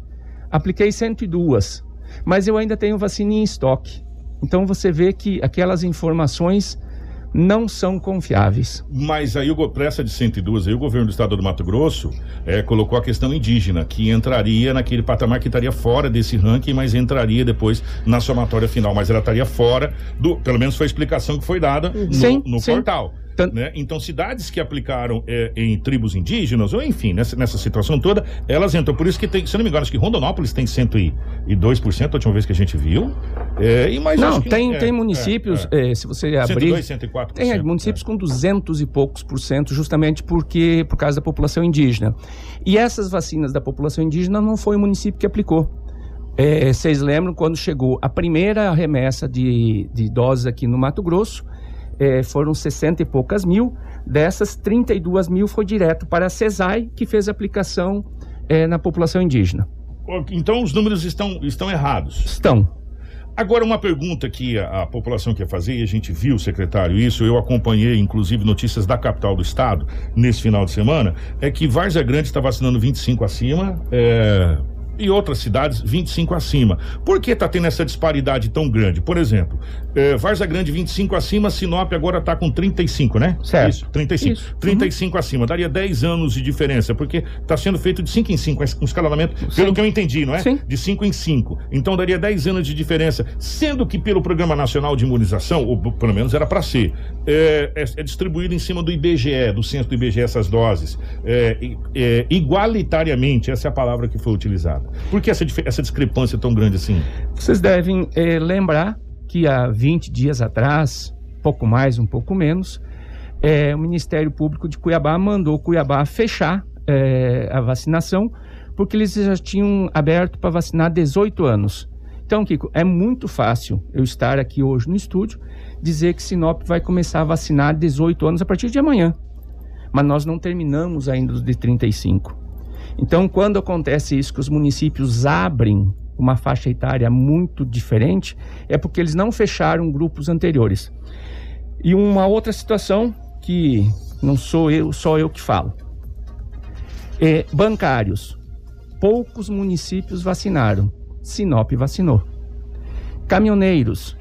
apliquei 102, mas eu ainda tenho vacina em estoque. Então você vê que aquelas informações não são confiáveis. Mas aí, para essa de 102, aí o governo do estado do Mato Grosso é, colocou a questão indígena, que entraria naquele patamar que estaria fora desse ranking, mas entraria depois na somatória final. Mas ela estaria fora do. Pelo menos foi a explicação que foi dada no, sim, no sim. portal. Né? Então, cidades que aplicaram é, em tribos indígenas, ou enfim, nessa, nessa situação toda, elas entram. Por isso que tem, se não me engano, acho que Rondonópolis tem 102%, a última vez que a gente viu. É, e mais não, tem, que, tem é, municípios, é, é. se você abrir. 102, 104%. Tem é, municípios com 200 e poucos por cento, justamente porque, por causa da população indígena. E essas vacinas da população indígena não foi o município que aplicou. É, vocês lembram quando chegou a primeira remessa de, de doses aqui no Mato Grosso? É, foram 60 e poucas mil. Dessas, 32 mil foi direto para a CESAI, que fez aplicação é, na população indígena. Então os números estão, estão errados. Estão. Agora, uma pergunta que a, a, população quer fazer, e a gente viu, secretário, isso, eu acompanhei, inclusive, notícias da capital do estado nesse final de semana, é que Várzea Grande está vacinando 25 acima, é, e outras cidades 25 acima. Por que está tendo essa disparidade tão grande? Por exemplo, é, Varza Grande 25 acima, Sinop agora está com 35, né? Certo. Isso, 35. Isso. 35 uhum. acima, daria 10 anos de diferença, porque está sendo feito de 5 em 5, um escalonamento, Sim. pelo que eu entendi, não é? Sim. De 5 em 5. Então daria 10 anos de diferença, sendo que pelo Programa Nacional de Imunização, ou pelo menos era para ser, é, é, é, distribuído em cima do IBGE, do censo do IBGE, essas doses, é, é, igualitariamente, essa é a palavra que foi utilizada. Por que essa, essa discrepância tão grande assim? Vocês devem é, lembrar que há 20 dias atrás, pouco mais, um pouco menos, é, o Ministério Público de Cuiabá mandou Cuiabá fechar é, a vacinação, porque eles já tinham aberto para vacinar 18 anos. Então, Kiko, é muito fácil eu estar aqui hoje no estúdio dizer que Sinop vai começar a vacinar 18 anos a partir de amanhã. Mas nós não terminamos ainda os de 35. Então, quando acontece isso, que os municípios abrem uma faixa etária muito diferente, é porque eles não fecharam grupos anteriores. E uma outra situação que não sou eu, só eu que falo. É, bancários. Poucos municípios vacinaram. Sinop vacinou. Caminhoneiros.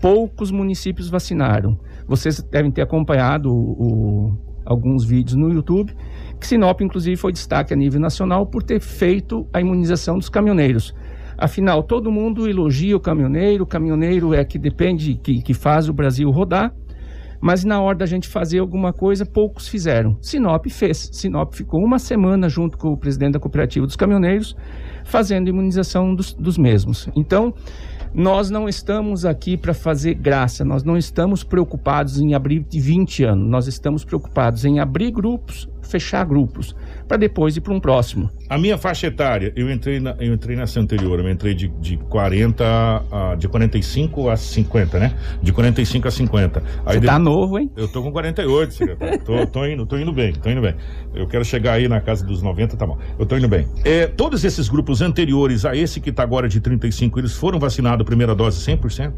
Poucos municípios vacinaram. Vocês devem ter acompanhado o, o, alguns vídeos no YouTube que Sinop, inclusive, foi destaque a nível nacional por ter feito a imunização dos caminhoneiros. Afinal, todo mundo elogia o caminhoneiro, o caminhoneiro é que depende, que, que faz o Brasil rodar, mas na hora da gente fazer alguma coisa, poucos fizeram. Sinop fez. Sinop ficou uma semana junto com o presidente da cooperativa dos caminhoneiros, fazendo imunização dos, dos mesmos. Então, nós não estamos aqui para fazer graça, nós não estamos preocupados em abrir de 20 anos, nós estamos preocupados em abrir grupos, fechar grupos, para depois ir para um próximo. A minha faixa etária, eu entrei, na, eu entrei nessa anterior, eu entrei de, de 40 a, de 45 a 50, né? De 45 a 50. Aí Você tá novo, hein? Eu tô com 48, secretário. tô, tô, indo, tô indo bem, tô indo bem. Eu quero chegar aí na casa dos 90, tá bom. Eu tô indo bem. É, todos esses grupos anteriores a esse que tá agora de 35, eles foram vacinados primeira dose 100%?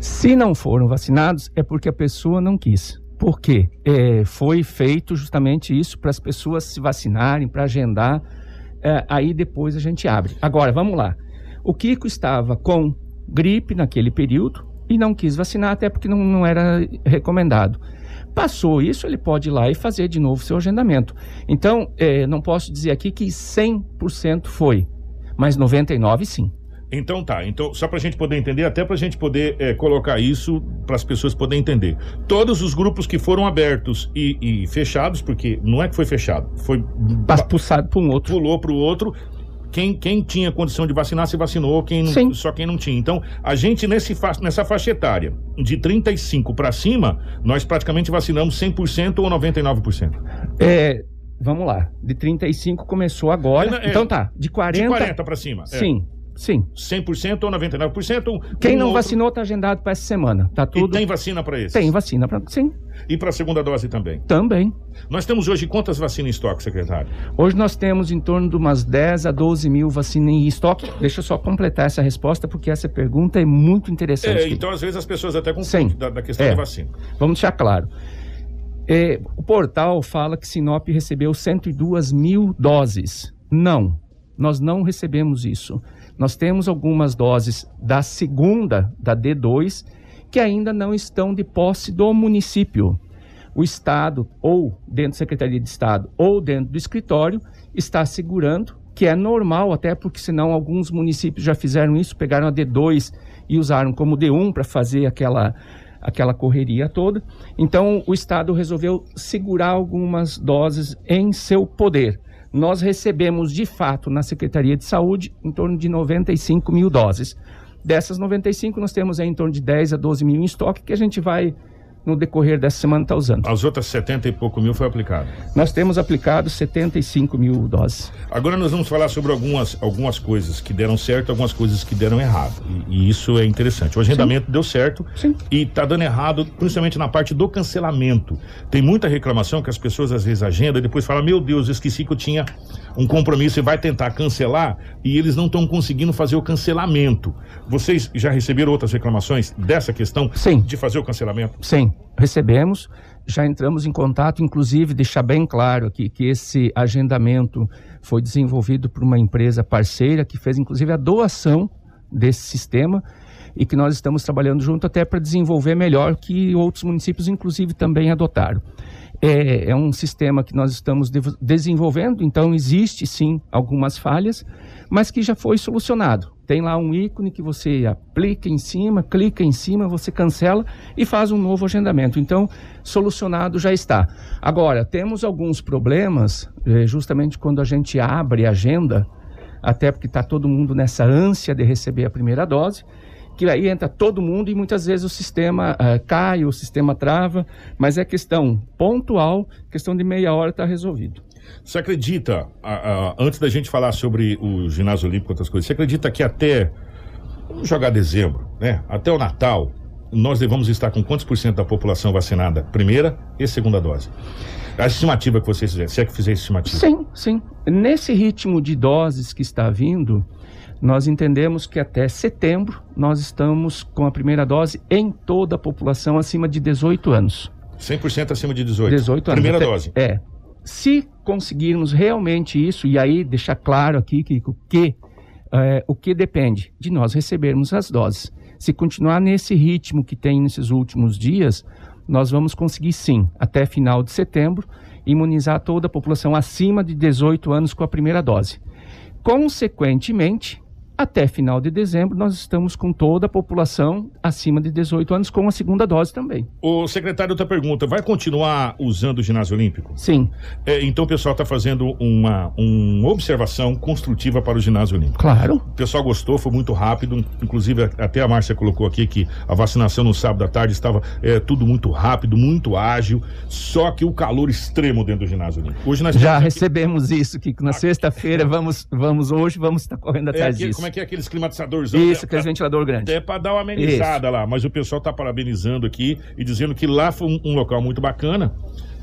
Se não foram vacinados, é porque a pessoa não quis. Por quê? É, foi feito justamente isso para as pessoas se vacinarem, para agendar. É, aí depois a gente abre. Agora, vamos lá. O Kiko estava com gripe naquele período e não quis vacinar, até porque não, não era recomendado. Passou isso, ele pode ir lá e fazer de novo seu agendamento. Então, é, não posso dizer aqui que 100% foi, mas 99% sim. Então tá, então só para a gente poder entender, até para a gente poder é, colocar isso para as pessoas poderem entender. Todos os grupos que foram abertos e, e fechados, porque não é que foi fechado, foi pulsado para um outro, pulou para o outro. Quem, quem tinha condição de vacinar se vacinou, quem não, só quem não tinha. Então, a gente nesse, nessa faixa etária, de 35 para cima, nós praticamente vacinamos 100% ou 99%. É, vamos lá. De 35 começou agora. É, então tá, de 40 de 40 para cima. É. Sim. É. Sim. 100% ou 99%? Quem um não outro... vacinou está agendado para essa semana. Tá tudo... E tem vacina para esse? Tem vacina para sim. E para a segunda dose também? Também. Nós temos hoje quantas vacinas em estoque, secretário? Hoje nós temos em torno de umas 10 a 12 mil vacinas em estoque. Deixa eu só completar essa resposta, porque essa pergunta é muito interessante. É, então, às vezes, as pessoas até confundem da, da, questão é. da vacina. Vamos deixar claro. É, o portal fala que Sinop recebeu 102 mil doses. Não, nós não recebemos isso. Nós temos algumas doses da segunda, da D2, que ainda não estão de posse do município. O Estado, ou dentro da Secretaria de Estado, ou dentro do escritório, está segurando, que é normal, até porque senão alguns municípios já fizeram isso, pegaram a D2 e usaram como D1 para fazer aquela aquela correria toda. Então, o Estado resolveu segurar algumas doses em seu poder nós recebemos de fato na Secretaria de Saúde em torno de 95 mil doses. Dessas 95, nós temos em torno de 10 a 12 mil em estoque que a gente vai no decorrer dessa semana está usando. As outras 70 e pouco mil foi aplicado. Nós temos aplicado 75 mil doses. Agora nós vamos falar sobre algumas, algumas coisas que deram certo, algumas coisas que deram errado. E, e isso é interessante. O agendamento Sim. deu certo Sim. e está dando errado, principalmente na parte do cancelamento. Tem muita reclamação que as pessoas às vezes agendam e depois falam: Meu Deus, esqueci que eu tinha um compromisso e vai tentar cancelar e eles não estão conseguindo fazer o cancelamento. Vocês já receberam outras reclamações dessa questão Sim. de fazer o cancelamento? Sim, recebemos. Já entramos em contato, inclusive deixar bem claro aqui que esse agendamento foi desenvolvido por uma empresa parceira que fez inclusive a doação desse sistema e que nós estamos trabalhando junto até para desenvolver melhor que outros municípios, inclusive, também adotaram. É, é, um sistema que nós estamos de desenvolvendo, então existe sim algumas falhas, mas que já foi solucionado. Tem lá um ícone que você aplica em cima, clica em cima, você cancela e faz um novo agendamento. Então, solucionado já está. Agora, temos alguns problemas, eh, justamente quando a gente abre a agenda, até porque está todo mundo nessa ânsia de receber a primeira dose que aí entra todo mundo e muitas vezes o sistema uh, cai, o sistema trava, mas é questão pontual, questão de meia hora está resolvido. Você acredita, antes da gente falar sobre o ginásio olímpico e outras coisas, você acredita que até, vamos jogar dezembro, né? Até o Natal, nós devemos estar com quantos por cento da população vacinada, primeira e segunda dose? A estimativa que vocês fizeram, se é que fizer estimativa. Sim, sim. Nesse ritmo de doses que está vindo, nós entendemos que até setembro nós estamos com a primeira dose em toda a população acima de 18 anos. 100% acima de 18. 18 anos. Primeira até, dose. É. Se conseguirmos realmente isso, e aí deixar claro aqui que, é, o que depende de nós recebermos as doses. Se continuar nesse ritmo que tem nesses últimos dias, nós vamos conseguir sim, até final de setembro, imunizar toda a população acima de 18 anos com a primeira dose. Consequentemente, até final de dezembro, nós estamos com toda a população acima de 18 anos com a segunda dose também. O secretário, outra pergunta: vai continuar usando o ginásio olímpico? Sim. É, então o pessoal está fazendo uma, uma observação construtiva para o ginásio olímpico. Claro. O pessoal gostou, foi muito rápido. Inclusive, até a Márcia colocou aqui que a vacinação no sábado à tarde estava é, tudo muito rápido, muito ágil. Só que o calor extremo dentro do ginásio olímpico. Hoje nós já recebemos isso, que na sexta-feira vamos, vamos hoje vamos estar correndo atrás é, disso como é que é aqueles climatizadores? Isso, aqueles ventilador grande. É para dar uma amenizada Isso. lá, mas o pessoal tá parabenizando aqui e dizendo que lá foi um, um local muito bacana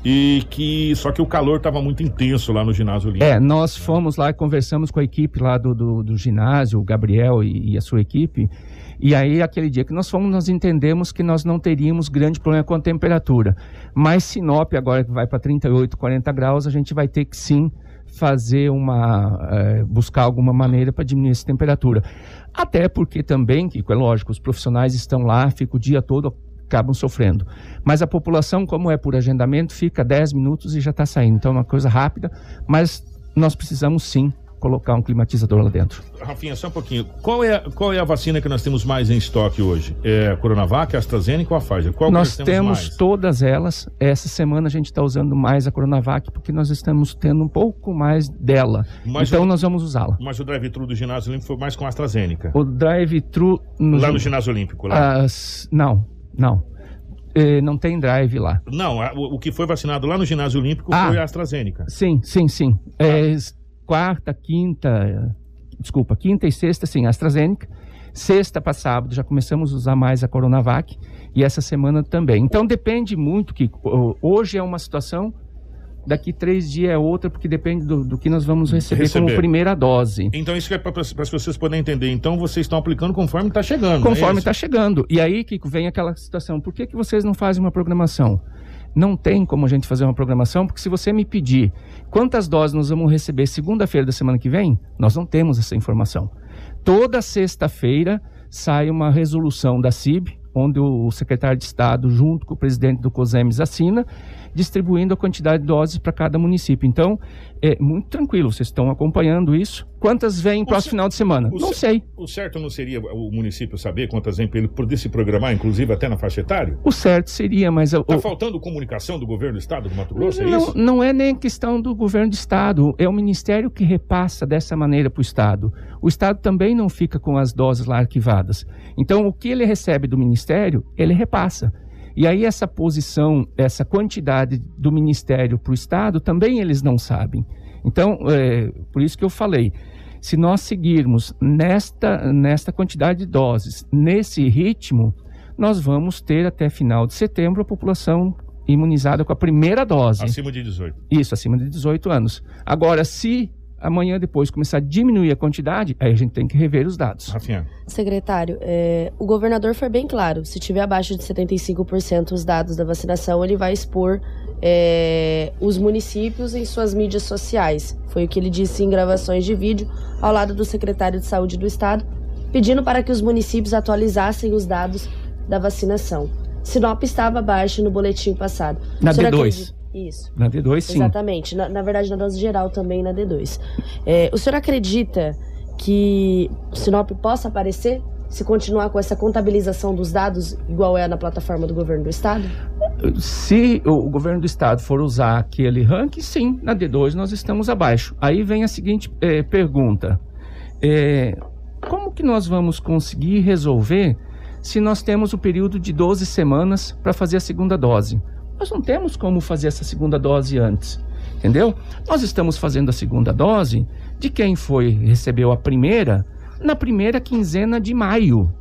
e que só que o calor estava muito intenso lá no ginásio Olímpico. É, nós fomos lá e conversamos com a equipe lá do, do, do ginásio, o Gabriel e, e, a sua equipe. E aí, aquele dia que nós fomos, nós entendemos que nós não teríamos grande problema com a temperatura. Mas Sinop, agora que vai para 38, 40 graus, a gente vai ter que sim fazer uma é, buscar alguma maneira para diminuir essa temperatura. Até porque também, que é lógico, os profissionais estão lá, ficam o dia todo, acabam sofrendo. Mas a população, como é por agendamento, fica 10 minutos e já está saindo. Então é uma coisa rápida, mas nós precisamos sim colocar um climatizador lá dentro. Rafinha, só um pouquinho. Qual é, qual é a vacina que nós temos mais em estoque hoje? É a Coronavac, a AstraZeneca ou a Pfizer? Qual nós temos, temos todas elas. Essa semana a gente está usando mais a Coronavac porque nós estamos tendo um pouco mais dela. Mas então o, nós vamos usá-la. Mas o drive-thru do ginásio olímpico foi mais com a AstraZeneca? O drive-thru... Lá no ginásio olímpico? Lá? As, não, não. Eh, não tem drive lá. Não, o, o, que foi vacinado lá no ginásio olímpico ah, foi a AstraZeneca. Sim, sim, sim. Ah. É, quarta, quinta, desculpa, quinta e sexta, sim, AstraZeneca. Sexta para sábado já começamos a usar mais a Coronavac e essa semana também. Então depende muito que hoje é uma situação, daqui três dias é outra, porque depende do, do que nós vamos receber, receber, como primeira dose. Então isso é para as pessoas poderem entender. Então vocês estão aplicando conforme está chegando. Conforme está é chegando. E aí que vem aquela situação. Por que, que vocês não fazem uma programação? Não tem como a gente fazer uma programação, porque se você me pedir quantas doses nós vamos receber segunda-feira da semana que vem, nós não temos essa informação. Toda sexta-feira sai uma resolução da CIB, onde o secretário de Estado, junto com o presidente do COSEMES, assina, distribuindo a quantidade de doses para cada município. Então, é muito tranquilo, vocês estão acompanhando isso. Quantas vêm próximo final de semana? Não sei. O certo não seria o município saber quantas vêm para poder se programar, inclusive até na faixa etária? O certo seria, mas... Está faltando comunicação do governo do estado do Mato Grosso, é não, isso? Não é nem questão do governo do estado, é o ministério que repassa dessa maneira para o estado. O estado também não fica com as doses lá arquivadas. Então, o que ele recebe do ministério, ele repassa. E aí essa posição, essa quantidade do Ministério para o Estado, também eles não sabem. Então, é, por isso que eu falei, se nós seguirmos nesta, nesta quantidade de doses, nesse ritmo, nós vamos ter até final de setembro a população imunizada com a primeira dose. Acima de 18. Isso, acima de 18 anos. Agora, se amanhã depois começar a diminuir a quantidade, aí a gente tem que rever os dados. Rafinha. Secretário, é, o governador foi bem claro. Se tiver abaixo de 75% os dados da vacinação, ele vai expor é, os municípios em suas mídias sociais. Foi o que ele disse em gravações de vídeo ao lado do secretário de Saúde do Estado, pedindo para que os municípios atualizassem os dados da vacinação. Sinop estava abaixo no boletim passado. Na O senhor D2. acredita- Isso. Na D2, sim. Exatamente. Na, na verdade, na dose geral também na D2. É, o senhor acredita que o Sinop possa aparecer se continuar com essa contabilização dos dados igual é na plataforma do governo do estado? Se o governo do estado for usar aquele ranking, sim, na D2 nós estamos abaixo. Aí vem a seguinte eh, pergunta: Eh, como que nós vamos conseguir resolver se nós temos o período de 12 semanas para fazer a segunda dose? Nós não temos como fazer essa segunda dose antes, entendeu? Nós estamos fazendo a segunda dose de quem foi recebeu a primeira na primeira quinzena de maio.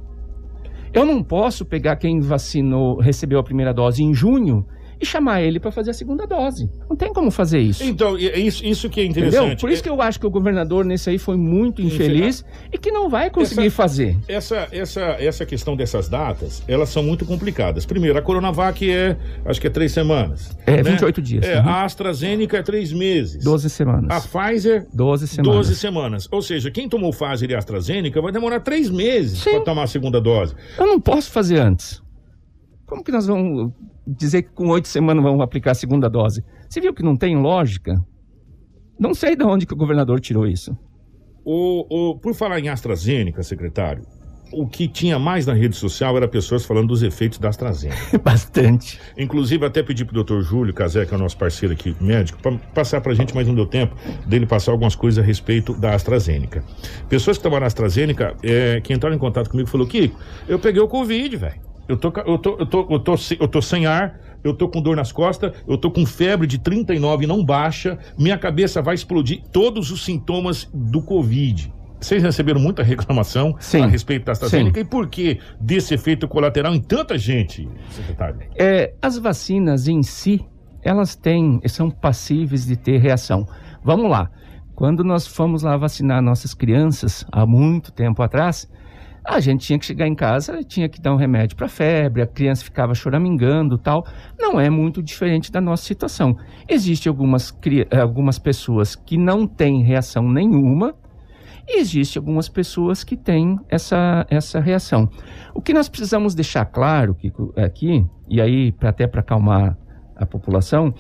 Eu não posso pegar quem vacinou, recebeu a primeira dose em junho e chamar ele para fazer a segunda dose. Não tem como fazer isso. Então, isso, isso que é interessante. Entendeu? Por isso que eu acho que o governador nesse aí foi muito infeliz e que não vai conseguir Essa- fazer. Essa, essa, essa questão dessas datas, elas são muito complicadas. Primeiro, a Coronavac é, acho que é três semanas. É, né? 28 dias, É, uhum. A AstraZeneca é três meses. 12 semanas. A Pfizer, 12 semanas. 12 semanas. Ou seja, quem tomou Pfizer e AstraZeneca vai demorar três meses para tomar a segunda dose. Eu não posso fazer antes. Como que nós vamos dizer que com oito semanas vamos aplicar a segunda dose? Você viu que não tem lógica? Não sei de onde que o governador tirou isso. O, o- por falar em AstraZeneca, secretário, o que tinha mais na rede social era pessoas falando dos efeitos da AstraZeneca. Bastante. Inclusive, até pedi pro doutor Júlio Casé, que é o nosso parceiro aqui, médico, para passar pra gente, mas não deu tempo, dele passar algumas coisas a respeito da AstraZeneca. Pessoas que tomaram AstraZeneca, é, que entraram em contato comigo, falou, Kiko, eu peguei o Covid, velho. Eu tô, eu, tô, eu, tô, eu, tô, eu tô sem ar, eu tô com dor nas costas, eu tô com febre de 39 e não baixa, minha cabeça vai explodir, todos os sintomas do Covid. Vocês receberam muita reclamação a respeito da AstraZeneca e por que desse efeito colateral em tanta gente, secretário? É, as vacinas em si, elas têm, são passíveis de ter reação. Vamos lá. Quando nós fomos lá vacinar nossas crianças, há muito tempo atrás, a gente tinha que chegar em casa, tinha que dar um remédio para febre, a criança ficava choramingando tal. Não é muito diferente da nossa situação. Existem algumas, algumas pessoas que não têm reação nenhuma, e existem algumas pessoas que têm essa, essa reação. O que nós precisamos deixar claro Kiko, aqui, e aí até para acalmar a população,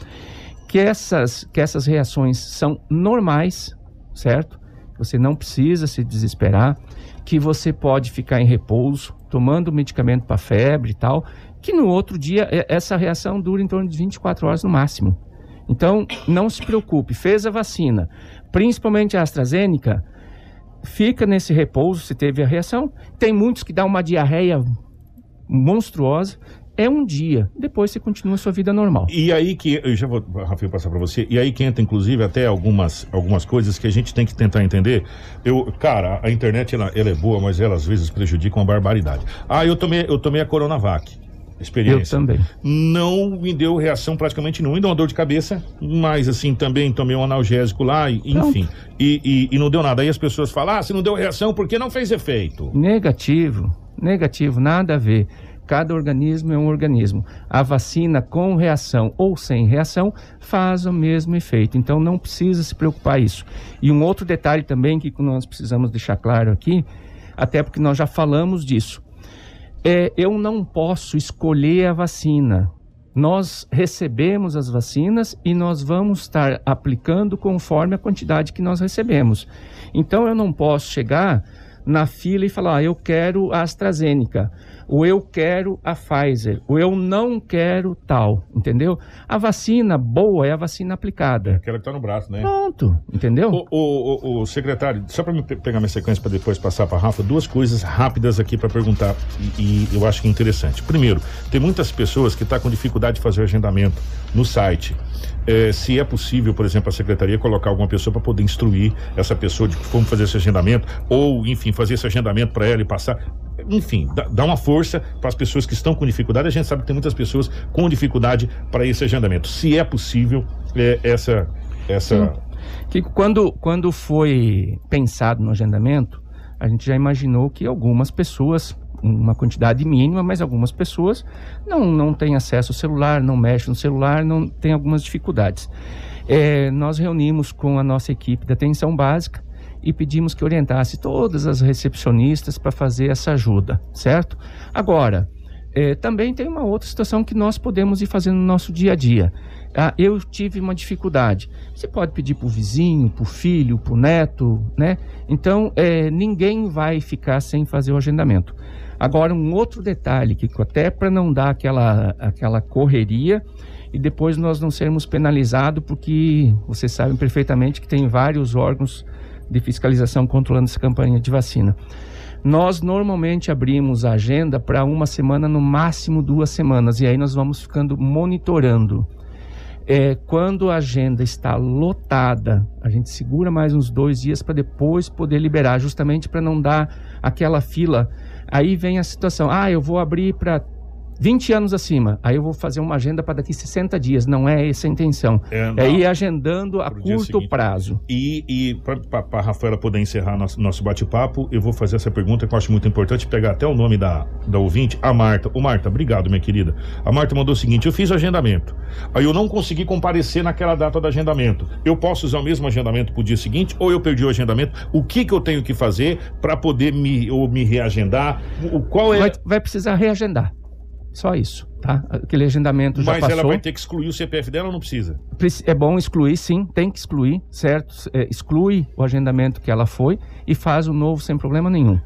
que essas, que essas reações são normais, certo? Você não precisa se desesperar, que você pode ficar em repouso, tomando medicamento para febre e tal, que no outro dia essa reação dura em torno de 24 horas no máximo. Então, não se preocupe, fez a vacina, principalmente a AstraZeneca, fica nesse repouso se teve a reação. Tem muitos que dá uma diarreia monstruosa. É um dia, depois você continua a sua vida normal. E aí que, eu já vou, Rafael, passar para você, e aí que entra, inclusive, até algumas, algumas coisas que a gente tem que tentar entender. Eu, cara, a internet, ela, ela é boa, mas ela às vezes prejudica uma barbaridade. Ah, eu tomei, eu tomei a Coronavac. Experiência. Eu também. Não me deu reação praticamente nenhuma, me deu uma dor de cabeça, mas assim, também tomei um analgésico lá, e, enfim. E, e, e não deu nada. Aí as pessoas falam, ah, se não deu reação, porque não fez efeito? Negativo, negativo, nada a ver. Cada organismo é um organismo. A vacina com reação ou sem reação faz o mesmo efeito. Então não precisa se preocupar isso. E um outro detalhe também que nós precisamos deixar claro aqui, até porque nós já falamos disso. É, eu não posso escolher a vacina. Nós recebemos as vacinas e nós vamos estar aplicando conforme a quantidade que nós recebemos. Então eu não posso chegar na fila e falar, ah, eu quero a AstraZeneca. Ou eu quero a Pfizer, ou eu não quero tal, entendeu? A vacina boa é a vacina aplicada. Aquela que tá no braço, né? Pronto, entendeu? O, o, o, o secretário, só para pegar minha sequência para depois passar para Rafa, duas coisas rápidas aqui para perguntar e, e, eu acho que é interessante. Primeiro, tem muitas pessoas que estão tá com dificuldade de fazer o agendamento no site. É, se é possível, por exemplo, a secretaria colocar alguma pessoa para poder instruir essa pessoa de como fazer esse agendamento, ou, enfim, fazer esse agendamento para ela e passar. Enfim, dá, uma força para as pessoas que estão com dificuldade. A gente sabe que tem muitas pessoas com dificuldade para esse agendamento. Se é possível, é, essa. essa... Que quando, quando foi pensado no agendamento, a gente já imaginou que algumas pessoas uma quantidade mínima, mas algumas pessoas não, não têm acesso ao celular, não mexem no celular, não tem algumas dificuldades. É, nós reunimos com a nossa equipe da atenção básica e pedimos que orientasse todas as recepcionistas para fazer essa ajuda, certo? Agora, é, também tem uma outra situação que nós podemos ir fazendo no nosso dia a dia. Ah, eu tive uma dificuldade. Você pode pedir para o vizinho, para o filho, para o neto, né? Então, é, ninguém vai ficar sem fazer o agendamento. Agora, um outro detalhe, que até para não dar aquela, aquela correria e depois nós não sermos penalizados, porque vocês sabem perfeitamente que tem vários órgãos de fiscalização controlando essa campanha de vacina. Nós normalmente abrimos a agenda para uma semana, no máximo duas semanas, e aí nós vamos ficando monitorando. É, quando a agenda está lotada, a gente segura mais uns dois dias para depois poder liberar, justamente para não dar aquela fila Aí vem a situação, ah, eu vou abrir para 20 anos acima, aí eu vou fazer uma agenda para daqui 60 dias. Não é essa a intenção. É, é ir agendando a curto prazo. E, e para a Rafaela poder encerrar nosso, nosso bate-papo, eu vou fazer essa pergunta que eu acho muito importante, pegar até o nome da, da ouvinte, a Marta. Ô Marta, obrigado, minha querida. A Marta mandou o seguinte: eu fiz o agendamento. Aí eu não consegui comparecer naquela data do agendamento. Eu posso usar o mesmo agendamento para o dia seguinte ou eu perdi o agendamento? O que, que eu tenho que fazer para poder me, ou me reagendar? O, qual é. Vai, vai precisar reagendar. Só isso, tá? Aquele agendamento já Mas passou. ela vai ter que excluir o CPF dela ou não precisa? É bom excluir, sim, tem que excluir, certo? É, exclui o agendamento que ela foi e faz o novo sem problema nenhum.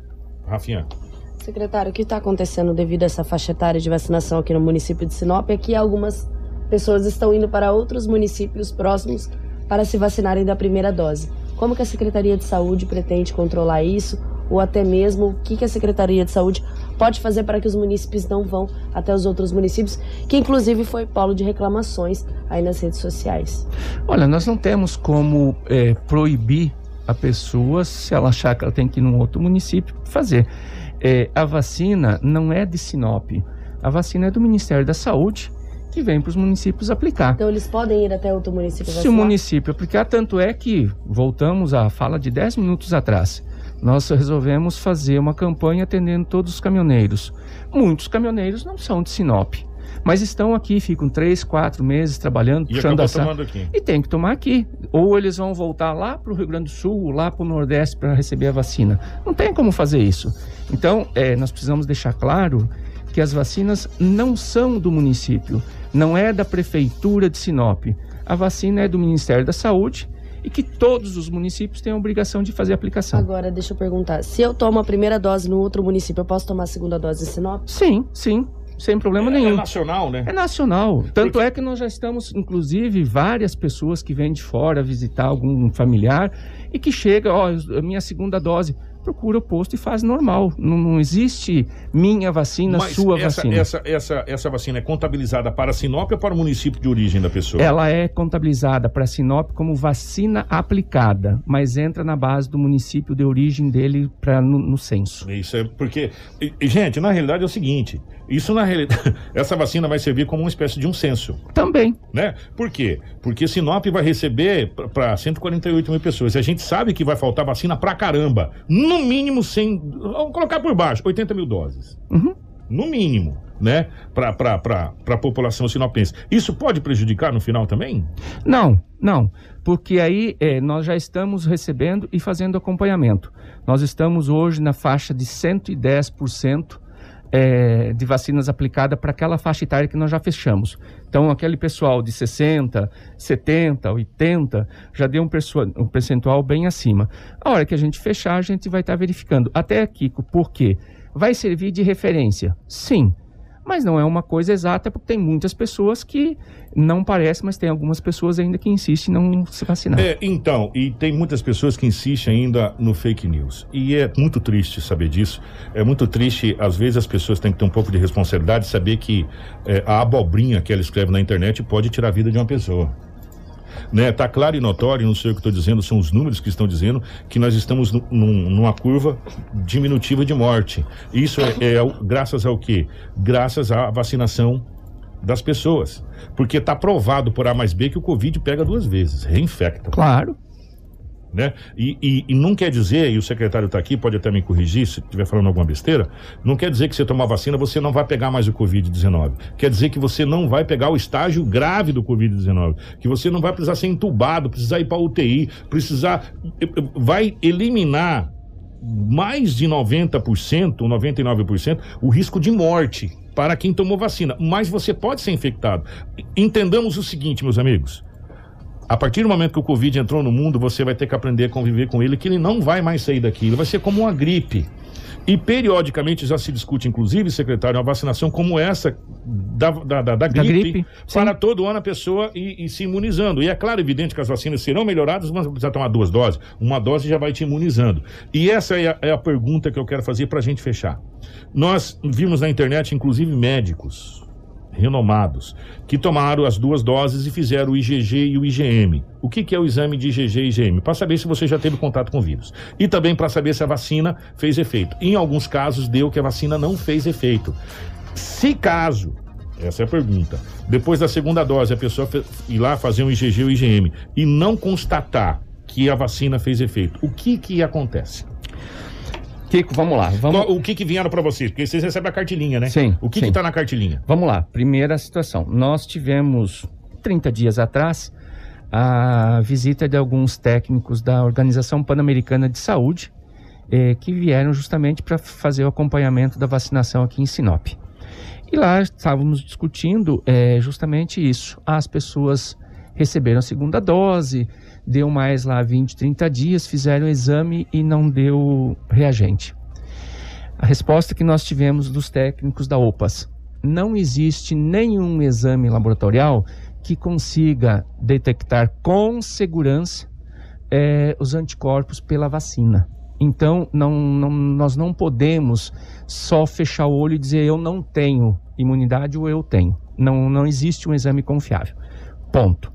Rafinha. Secretário, o que está acontecendo devido a essa faixa etária de vacinação aqui no município de Sinop é que algumas pessoas estão indo para outros municípios próximos para se vacinarem da primeira dose. Como que a Secretaria de Saúde pretende controlar isso? Ou até mesmo o que, a Secretaria de Saúde pode fazer para que os munícipes não vão até os outros municípios, que inclusive foi polo de reclamações aí nas redes sociais. Olha, nós não temos como é, proibir a pessoa, se ela achar que ela tem que ir num outro município, fazer. É, a vacina não é de Sinop, a vacina é do Ministério da Saúde que vem para os municípios aplicar. Então eles podem ir até outro município vacinar? Se o município aplicar, tanto é que voltamos à fala de 10 minutos atrás nós resolvemos fazer uma campanha atendendo todos os caminhoneiros. Muitos caminhoneiros não são de Sinop, mas estão aqui, ficam três, quatro meses trabalhando, e puxando a tomando aqui. E tem que tomar aqui. Ou eles vão voltar lá para o Rio Grande do Sul, lá para o Nordeste para receber a vacina. Não tem como fazer isso. Então, é, nós precisamos deixar claro que as vacinas não são do município, não é da prefeitura de Sinop. A vacina é do Ministério da Saúde e que todos os municípios têm a obrigação de fazer a aplicação. Agora, deixa eu perguntar: se eu tomo a primeira dose no outro município, eu posso tomar a segunda dose em Sinop? Sim, sim. Sem problema é, nenhum. É nacional, né? É nacional. Tanto Porque... é que nós já estamos, inclusive, várias pessoas que vêm de fora visitar algum familiar e que chega, ó, a minha segunda dose procura o posto e faz normal. Não, não existe minha vacina, Mas sua essa, vacina. Essa, essa, essa vacina é contabilizada para Sinop ou para o município de origem da pessoa? Ela é contabilizada para Sinop como vacina aplicada, mas entra na base do município de origem dele para no, no censo. Isso é porque, gente, na realidade é o seguinte: isso na realidade, essa vacina vai servir como uma espécie de um censo. Também. Né? Por quê? Porque Sinop vai receber para 148 mil pessoas. E a gente sabe que vai faltar vacina pra caramba. No mínimo 100, vamos colocar por baixo, 80 mil doses. Uhum. No mínimo, né? Para a população sinopense. Isso pode prejudicar no final também? Não, não. Porque aí é, nós já estamos recebendo e fazendo acompanhamento. Nós estamos hoje na faixa de 110% é, de vacinas aplicada para aquela faixa etária que nós já fechamos. Então, aquele pessoal de 60, 70, 80 já deu um, um percentual bem acima. A hora que a gente fechar, a gente vai estar tá verificando. Até, Kiko, por quê? Vai servir de referência? Sim. Mas não é uma coisa exata, porque tem muitas pessoas que não parece, mas tem algumas pessoas ainda que insistem em não se vacinar. É, então, e tem muitas pessoas que insistem ainda no fake news. E é muito triste saber disso. É muito triste, às vezes as pessoas têm que ter um pouco de responsabilidade, saber que é, a abobrinha que ela escreve na internet pode tirar a vida de uma pessoa. Né, tá claro e notório, não sei o que estou dizendo, são os números que estão dizendo que nós estamos num- numa curva diminutiva de morte. Isso é, é graças ao quê? Graças à vacinação das pessoas. Porque está provado por A mais B que o Covid pega duas vezes, reinfecta. Claro. Né? E, e- e não quer dizer, e o secretário está aqui, pode até me corrigir se estiver falando alguma besteira, não quer dizer que você tomar vacina você não vai pegar mais o Covid-19. Quer dizer que você não vai pegar o estágio grave do Covid-19. Que você não vai precisar ser entubado, precisar ir para UTI, precisar. Vai eliminar mais de 90%, 99%, o risco de morte para quem tomou vacina. Mas você pode ser infectado. Entendamos o seguinte, meus amigos. A partir do momento que o Covid entrou no mundo, você vai ter que aprender a conviver com ele, que ele não vai mais sair daqui. Ele vai ser como uma gripe. E periodicamente já se discute, inclusive, secretário, uma vacinação como essa da, da, da, da gripe, gripe, para todo ano a pessoa ir, ir se imunizando. E é claro, evidente que as vacinas serão melhoradas, mas precisa tomar duas doses. Uma dose já vai te imunizando. E essa é a, é a pergunta que eu quero fazer para a gente fechar. Nós vimos na internet, inclusive, médicos renomados que tomaram as duas doses e fizeram o IgG e o IgM. O que, que é o exame de IgG e IgM? Para saber se você já teve contato com o vírus. E também para saber se a vacina fez efeito. Em alguns casos, deu que a vacina não fez efeito. Se caso, essa é a pergunta, depois da segunda dose a pessoa ir lá fazer um IgG ou IgM e não constatar que a vacina fez efeito, o que que acontece? Kiko, vamos lá. Vamos... O que que vieram para vocês? Porque vocês recebem a cartilinha, né? Sim, O que sim. que tá na cartilinha? Vamos lá, primeira situação. Nós tivemos 30 dias atrás a visita de alguns técnicos da Organização Pan-Americana de Saúde eh, que vieram justamente para fazer o acompanhamento da vacinação aqui em Sinop. E lá estávamos discutindo eh, justamente isso. As pessoas receberam a segunda dose, deu mais lá 20, 30 dias, fizeram o exame e não deu reagente. A resposta que nós tivemos dos técnicos da OPAS: não existe nenhum exame laboratorial que consiga detectar com segurança eh, os anticorpos pela vacina. Então, não, não- nós não podemos só fechar o olho e dizer eu não tenho imunidade ou eu tenho. Não, não existe um exame confiável. Ponto.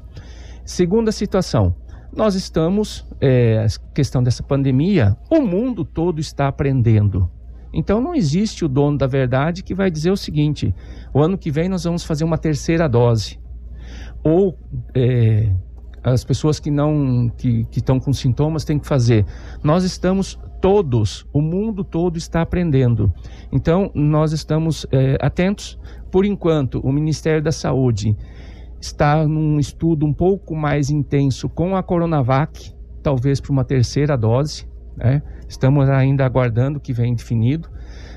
Segunda situação, nós estamos, é, questão dessa pandemia, o mundo todo está aprendendo. Então não existe o dono da verdade que vai dizer o seguinte: o ano que vem nós vamos fazer uma terceira dose. Ou é, as pessoas que não que que estão com sintomas têm que fazer. Nós estamos todos, o mundo todo está aprendendo. Então nós estamos é, atentos. Por enquanto, o Ministério da Saúde está num estudo um pouco mais intenso com a Coronavac, talvez para uma terceira dose. né? Estamos ainda aguardando que vem definido.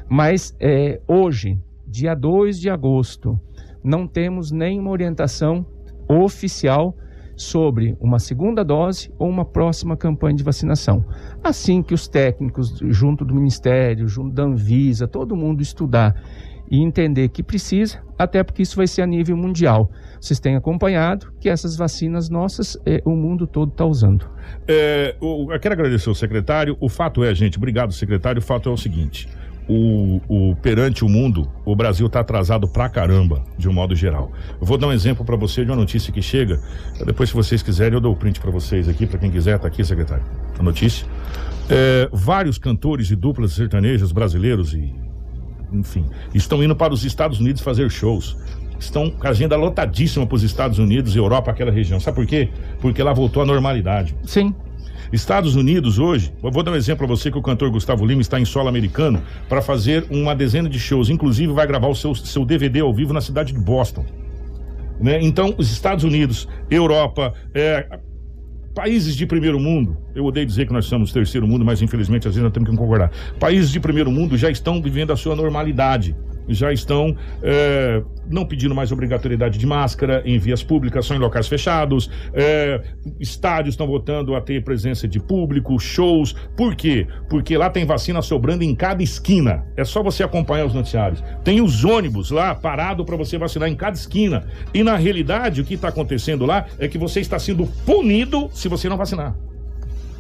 Mas é, hoje, dia 2 de agosto, não temos nenhuma orientação oficial sobre uma segunda dose ou uma próxima campanha de vacinação. Assim que os técnicos, junto do Ministério, junto da Anvisa, todo mundo estudar e entender que precisa, até porque isso vai ser a nível mundial. Vocês têm acompanhado que essas vacinas nossas, eh, o mundo todo está usando. É, o- eu quero agradecer ao secretário. O fato é, gente, obrigado, secretário. O fato é o seguinte: o, o- perante o mundo, o Brasil está atrasado pra caramba, de um modo geral. Eu vou dar um exemplo para você de uma notícia que chega. Depois, se vocês quiserem, eu dou o print para vocês aqui, para quem quiser, tá aqui, secretário. A notícia. É, vários cantores e duplas sertanejas brasileiros e, enfim, estão indo para os Estados Unidos fazer shows. Estão com a agenda lotadíssima para os Estados Unidos, Europa, aquela região. Sabe por quê? Porque lá voltou à normalidade. Sim. Estados Unidos hoje, eu vou dar um exemplo para você que o cantor Gustavo Lima está em solo americano para fazer uma dezena de shows. Inclusive vai gravar o seu, seu DVD ao vivo na cidade de Boston. Né? Então, os Estados Unidos, Europa, é, países de primeiro mundo, eu odeio dizer que nós somos terceiro mundo, mas infelizmente às vezes nós temos que concordar. Países de primeiro mundo já estão vivendo a sua normalidade. Já estão é, não pedindo mais obrigatoriedade de máscara em vias públicas, só em locais fechados. É, estádios estão voltando a ter presença de público, shows. Por quê? Porque lá tem vacina sobrando em cada esquina. É só você acompanhar os noticiários. Tem os ônibus lá parado para você vacinar em cada esquina. E na realidade, o que está acontecendo lá é que você está sendo punido se você não vacinar.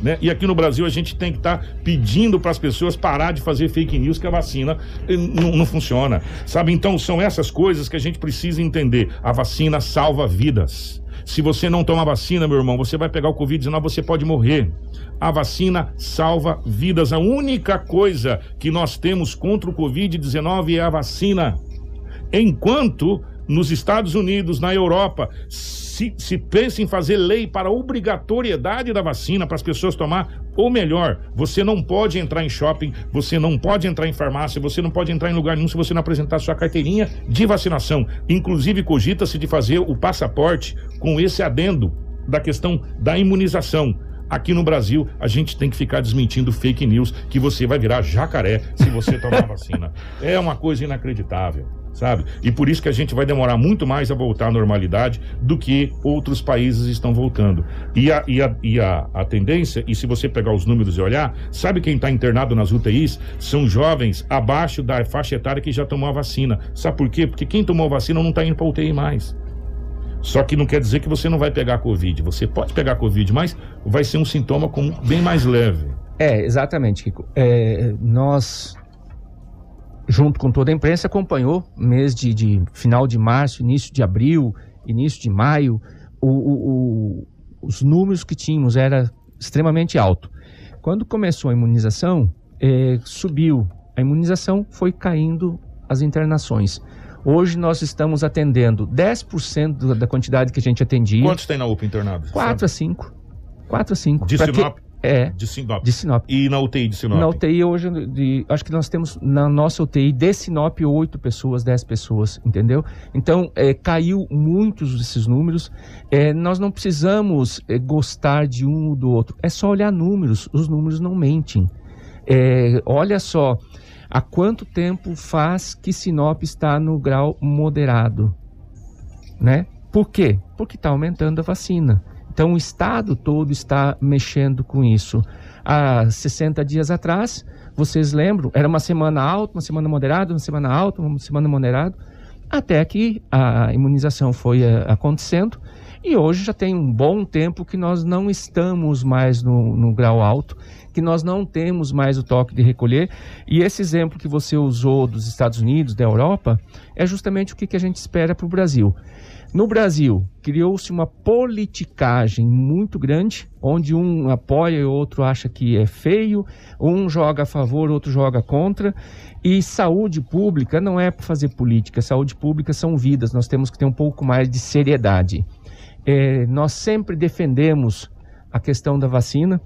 Né? E aqui no Brasil a gente tem que estar tá pedindo para as pessoas parar de fazer fake news que a vacina eh, não funciona. Sabe? Então são essas coisas que a gente precisa entender. A vacina salva vidas. Se você não tomar vacina, meu irmão, você vai pegar o Covid-19, você pode morrer. A vacina salva vidas. A única coisa que nós temos contra o Covid-19 é a vacina. Enquanto nos Estados Unidos, na Europa, se, se pensa em fazer lei para obrigatoriedade da vacina para as pessoas tomar, ou melhor, você não pode entrar em shopping, você não pode entrar em farmácia, você não pode entrar em lugar nenhum se você não apresentar sua carteirinha de vacinação. Inclusive, cogita-se de fazer o passaporte com esse adendo da questão da imunização. Aqui no Brasil, a gente tem que ficar desmentindo fake news que você vai virar jacaré se você tomar vacina. É uma coisa inacreditável sabe? E por isso que a gente vai demorar muito mais a voltar à normalidade do que outros países estão voltando. E a, e a, e a, a tendência, e se você pegar os números e olhar, sabe quem está internado nas UTIs? São jovens abaixo da faixa etária que já tomou a vacina. Sabe por quê? Porque quem tomou a vacina não está indo para UTI mais. Só que não quer dizer que você não vai pegar Covid. Você pode pegar Covid, mas vai ser um sintoma com, bem mais leve. É, exatamente, Kiko. É, nós junto com toda a imprensa, acompanhou mês de, de final de março, início de abril, início de maio, o, o, o, os números que tínhamos era extremamente alto. Quando começou a imunização, eh, subiu. A imunização foi caindo as internações. Hoje nós estamos atendendo 10% da quantidade que a gente atendia. Quantos tem na UPA internados? 4 a 5. 4 a 5. De Sinop? É. De Sinop. De Sinop. E na UTI de Sinop? Na UTI hoje, de, acho que nós temos na nossa UTI de Sinop oito pessoas, dez pessoas, entendeu? Então, é, caiu muitos desses números. É, nós não precisamos é, gostar de um ou do outro. É só olhar números. Os números não mentem. É, olha só, há quanto tempo faz que Sinop está no grau moderado, né? Por quê? Porque está aumentando a vacina. Então o Estado todo está mexendo com isso. Há 60 dias atrás, vocês lembram, era uma semana alta, uma semana moderada, uma semana alta, uma semana moderada, até que a imunização foi uh, acontecendo. E hoje já tem um bom tempo que nós não estamos mais no, no grau alto, que nós não temos mais o toque de recolher. E esse exemplo que você usou dos Estados Unidos, da Europa, é justamente o que, que a gente espera para o Brasil. No Brasil, criou-se uma politicagem muito grande, onde um apoia e o outro acha que é feio, um joga a favor, outro joga contra. E saúde pública não é para fazer política, saúde pública são vidas, nós temos que ter um pouco mais de seriedade. É, nós sempre defendemos a questão da vacina.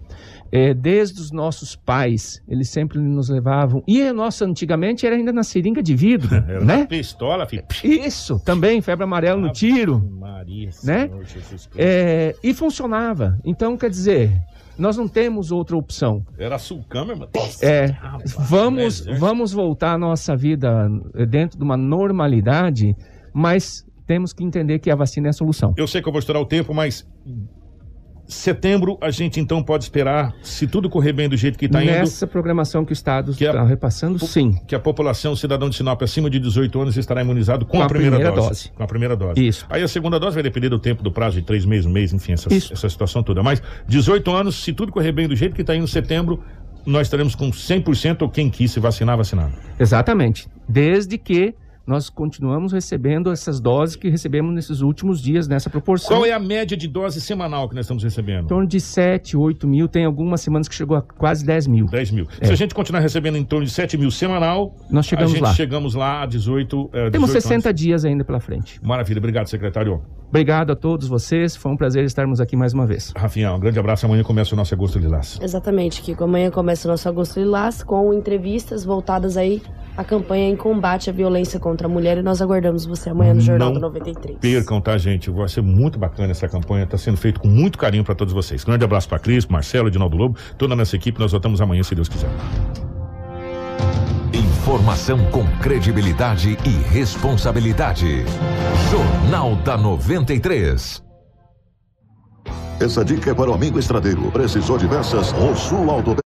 É, desde os nossos pais, eles sempre nos levavam. E a nossa, antigamente, era ainda na seringa de vidro. era né? na pistola, filho. Isso, também, febre amarela no tiro. Maria, né? É, e funcionava. Então, quer dizer, nós não temos outra opção. Era sulcama, irmão. É, Rapaz, vamos, né, vamos voltar à nossa vida dentro de uma normalidade, mas temos que entender que a vacina é a solução. Eu sei que eu vou estourar o tempo, mas setembro a gente então pode esperar, se tudo correr bem do jeito que está indo, Nessa programação que o Estado Que a- está repassando, sim. que a população, cidadão de Sinop acima de 18 anos estará imunizado com, Com a, primeira, primeira dose. dose. Com a primeira dose. Isso. Aí a segunda dose vai depender do tempo do prazo de três meses, um mês, enfim, essa, essa situação toda. Mas 18 anos, se tudo correr bem do jeito que está indo setembro, nós estaremos com 100% ou quem quis se vacinar, vacinado. Exatamente. Desde que nós continuamos recebendo essas doses que recebemos nesses últimos dias, nessa proporção. Qual é a média de dose semanal que nós estamos recebendo? Em torno de 7, 8 mil. Tem algumas semanas que chegou a quase 10 mil. 10 mil. É. Se a gente continuar recebendo em torno de 7 mil semanal, Nós chegamos a gente lá. chegamos lá a 18, eh, Temos 18 60 anos. dias ainda pela frente. Maravilha, obrigado, secretário. Obrigado a todos vocês. Foi um prazer estarmos aqui mais uma vez. Rafinha, um grande abraço. Amanhã começa o nosso Agosto Lilás. Exatamente, Kiko. Amanhã começa o nosso Agosto Lilás com entrevistas voltadas aí à campanha em combate à violência contra a mulher e nós aguardamos você amanhã no Jornal Não do 93. Percam, tá, gente? Vai ser muito bacana essa campanha. Está sendo feito com muito carinho para todos vocês. Grande abraço para Cris, Marcelo, Edinaldo Lobo, toda a nossa equipe. Nós voltamos amanhã, se Deus quiser. Informação com credibilidade e responsabilidade. Jornal da 93. Essa dica é para o amigo estradeiro. Precisou de peças? Rosul Auto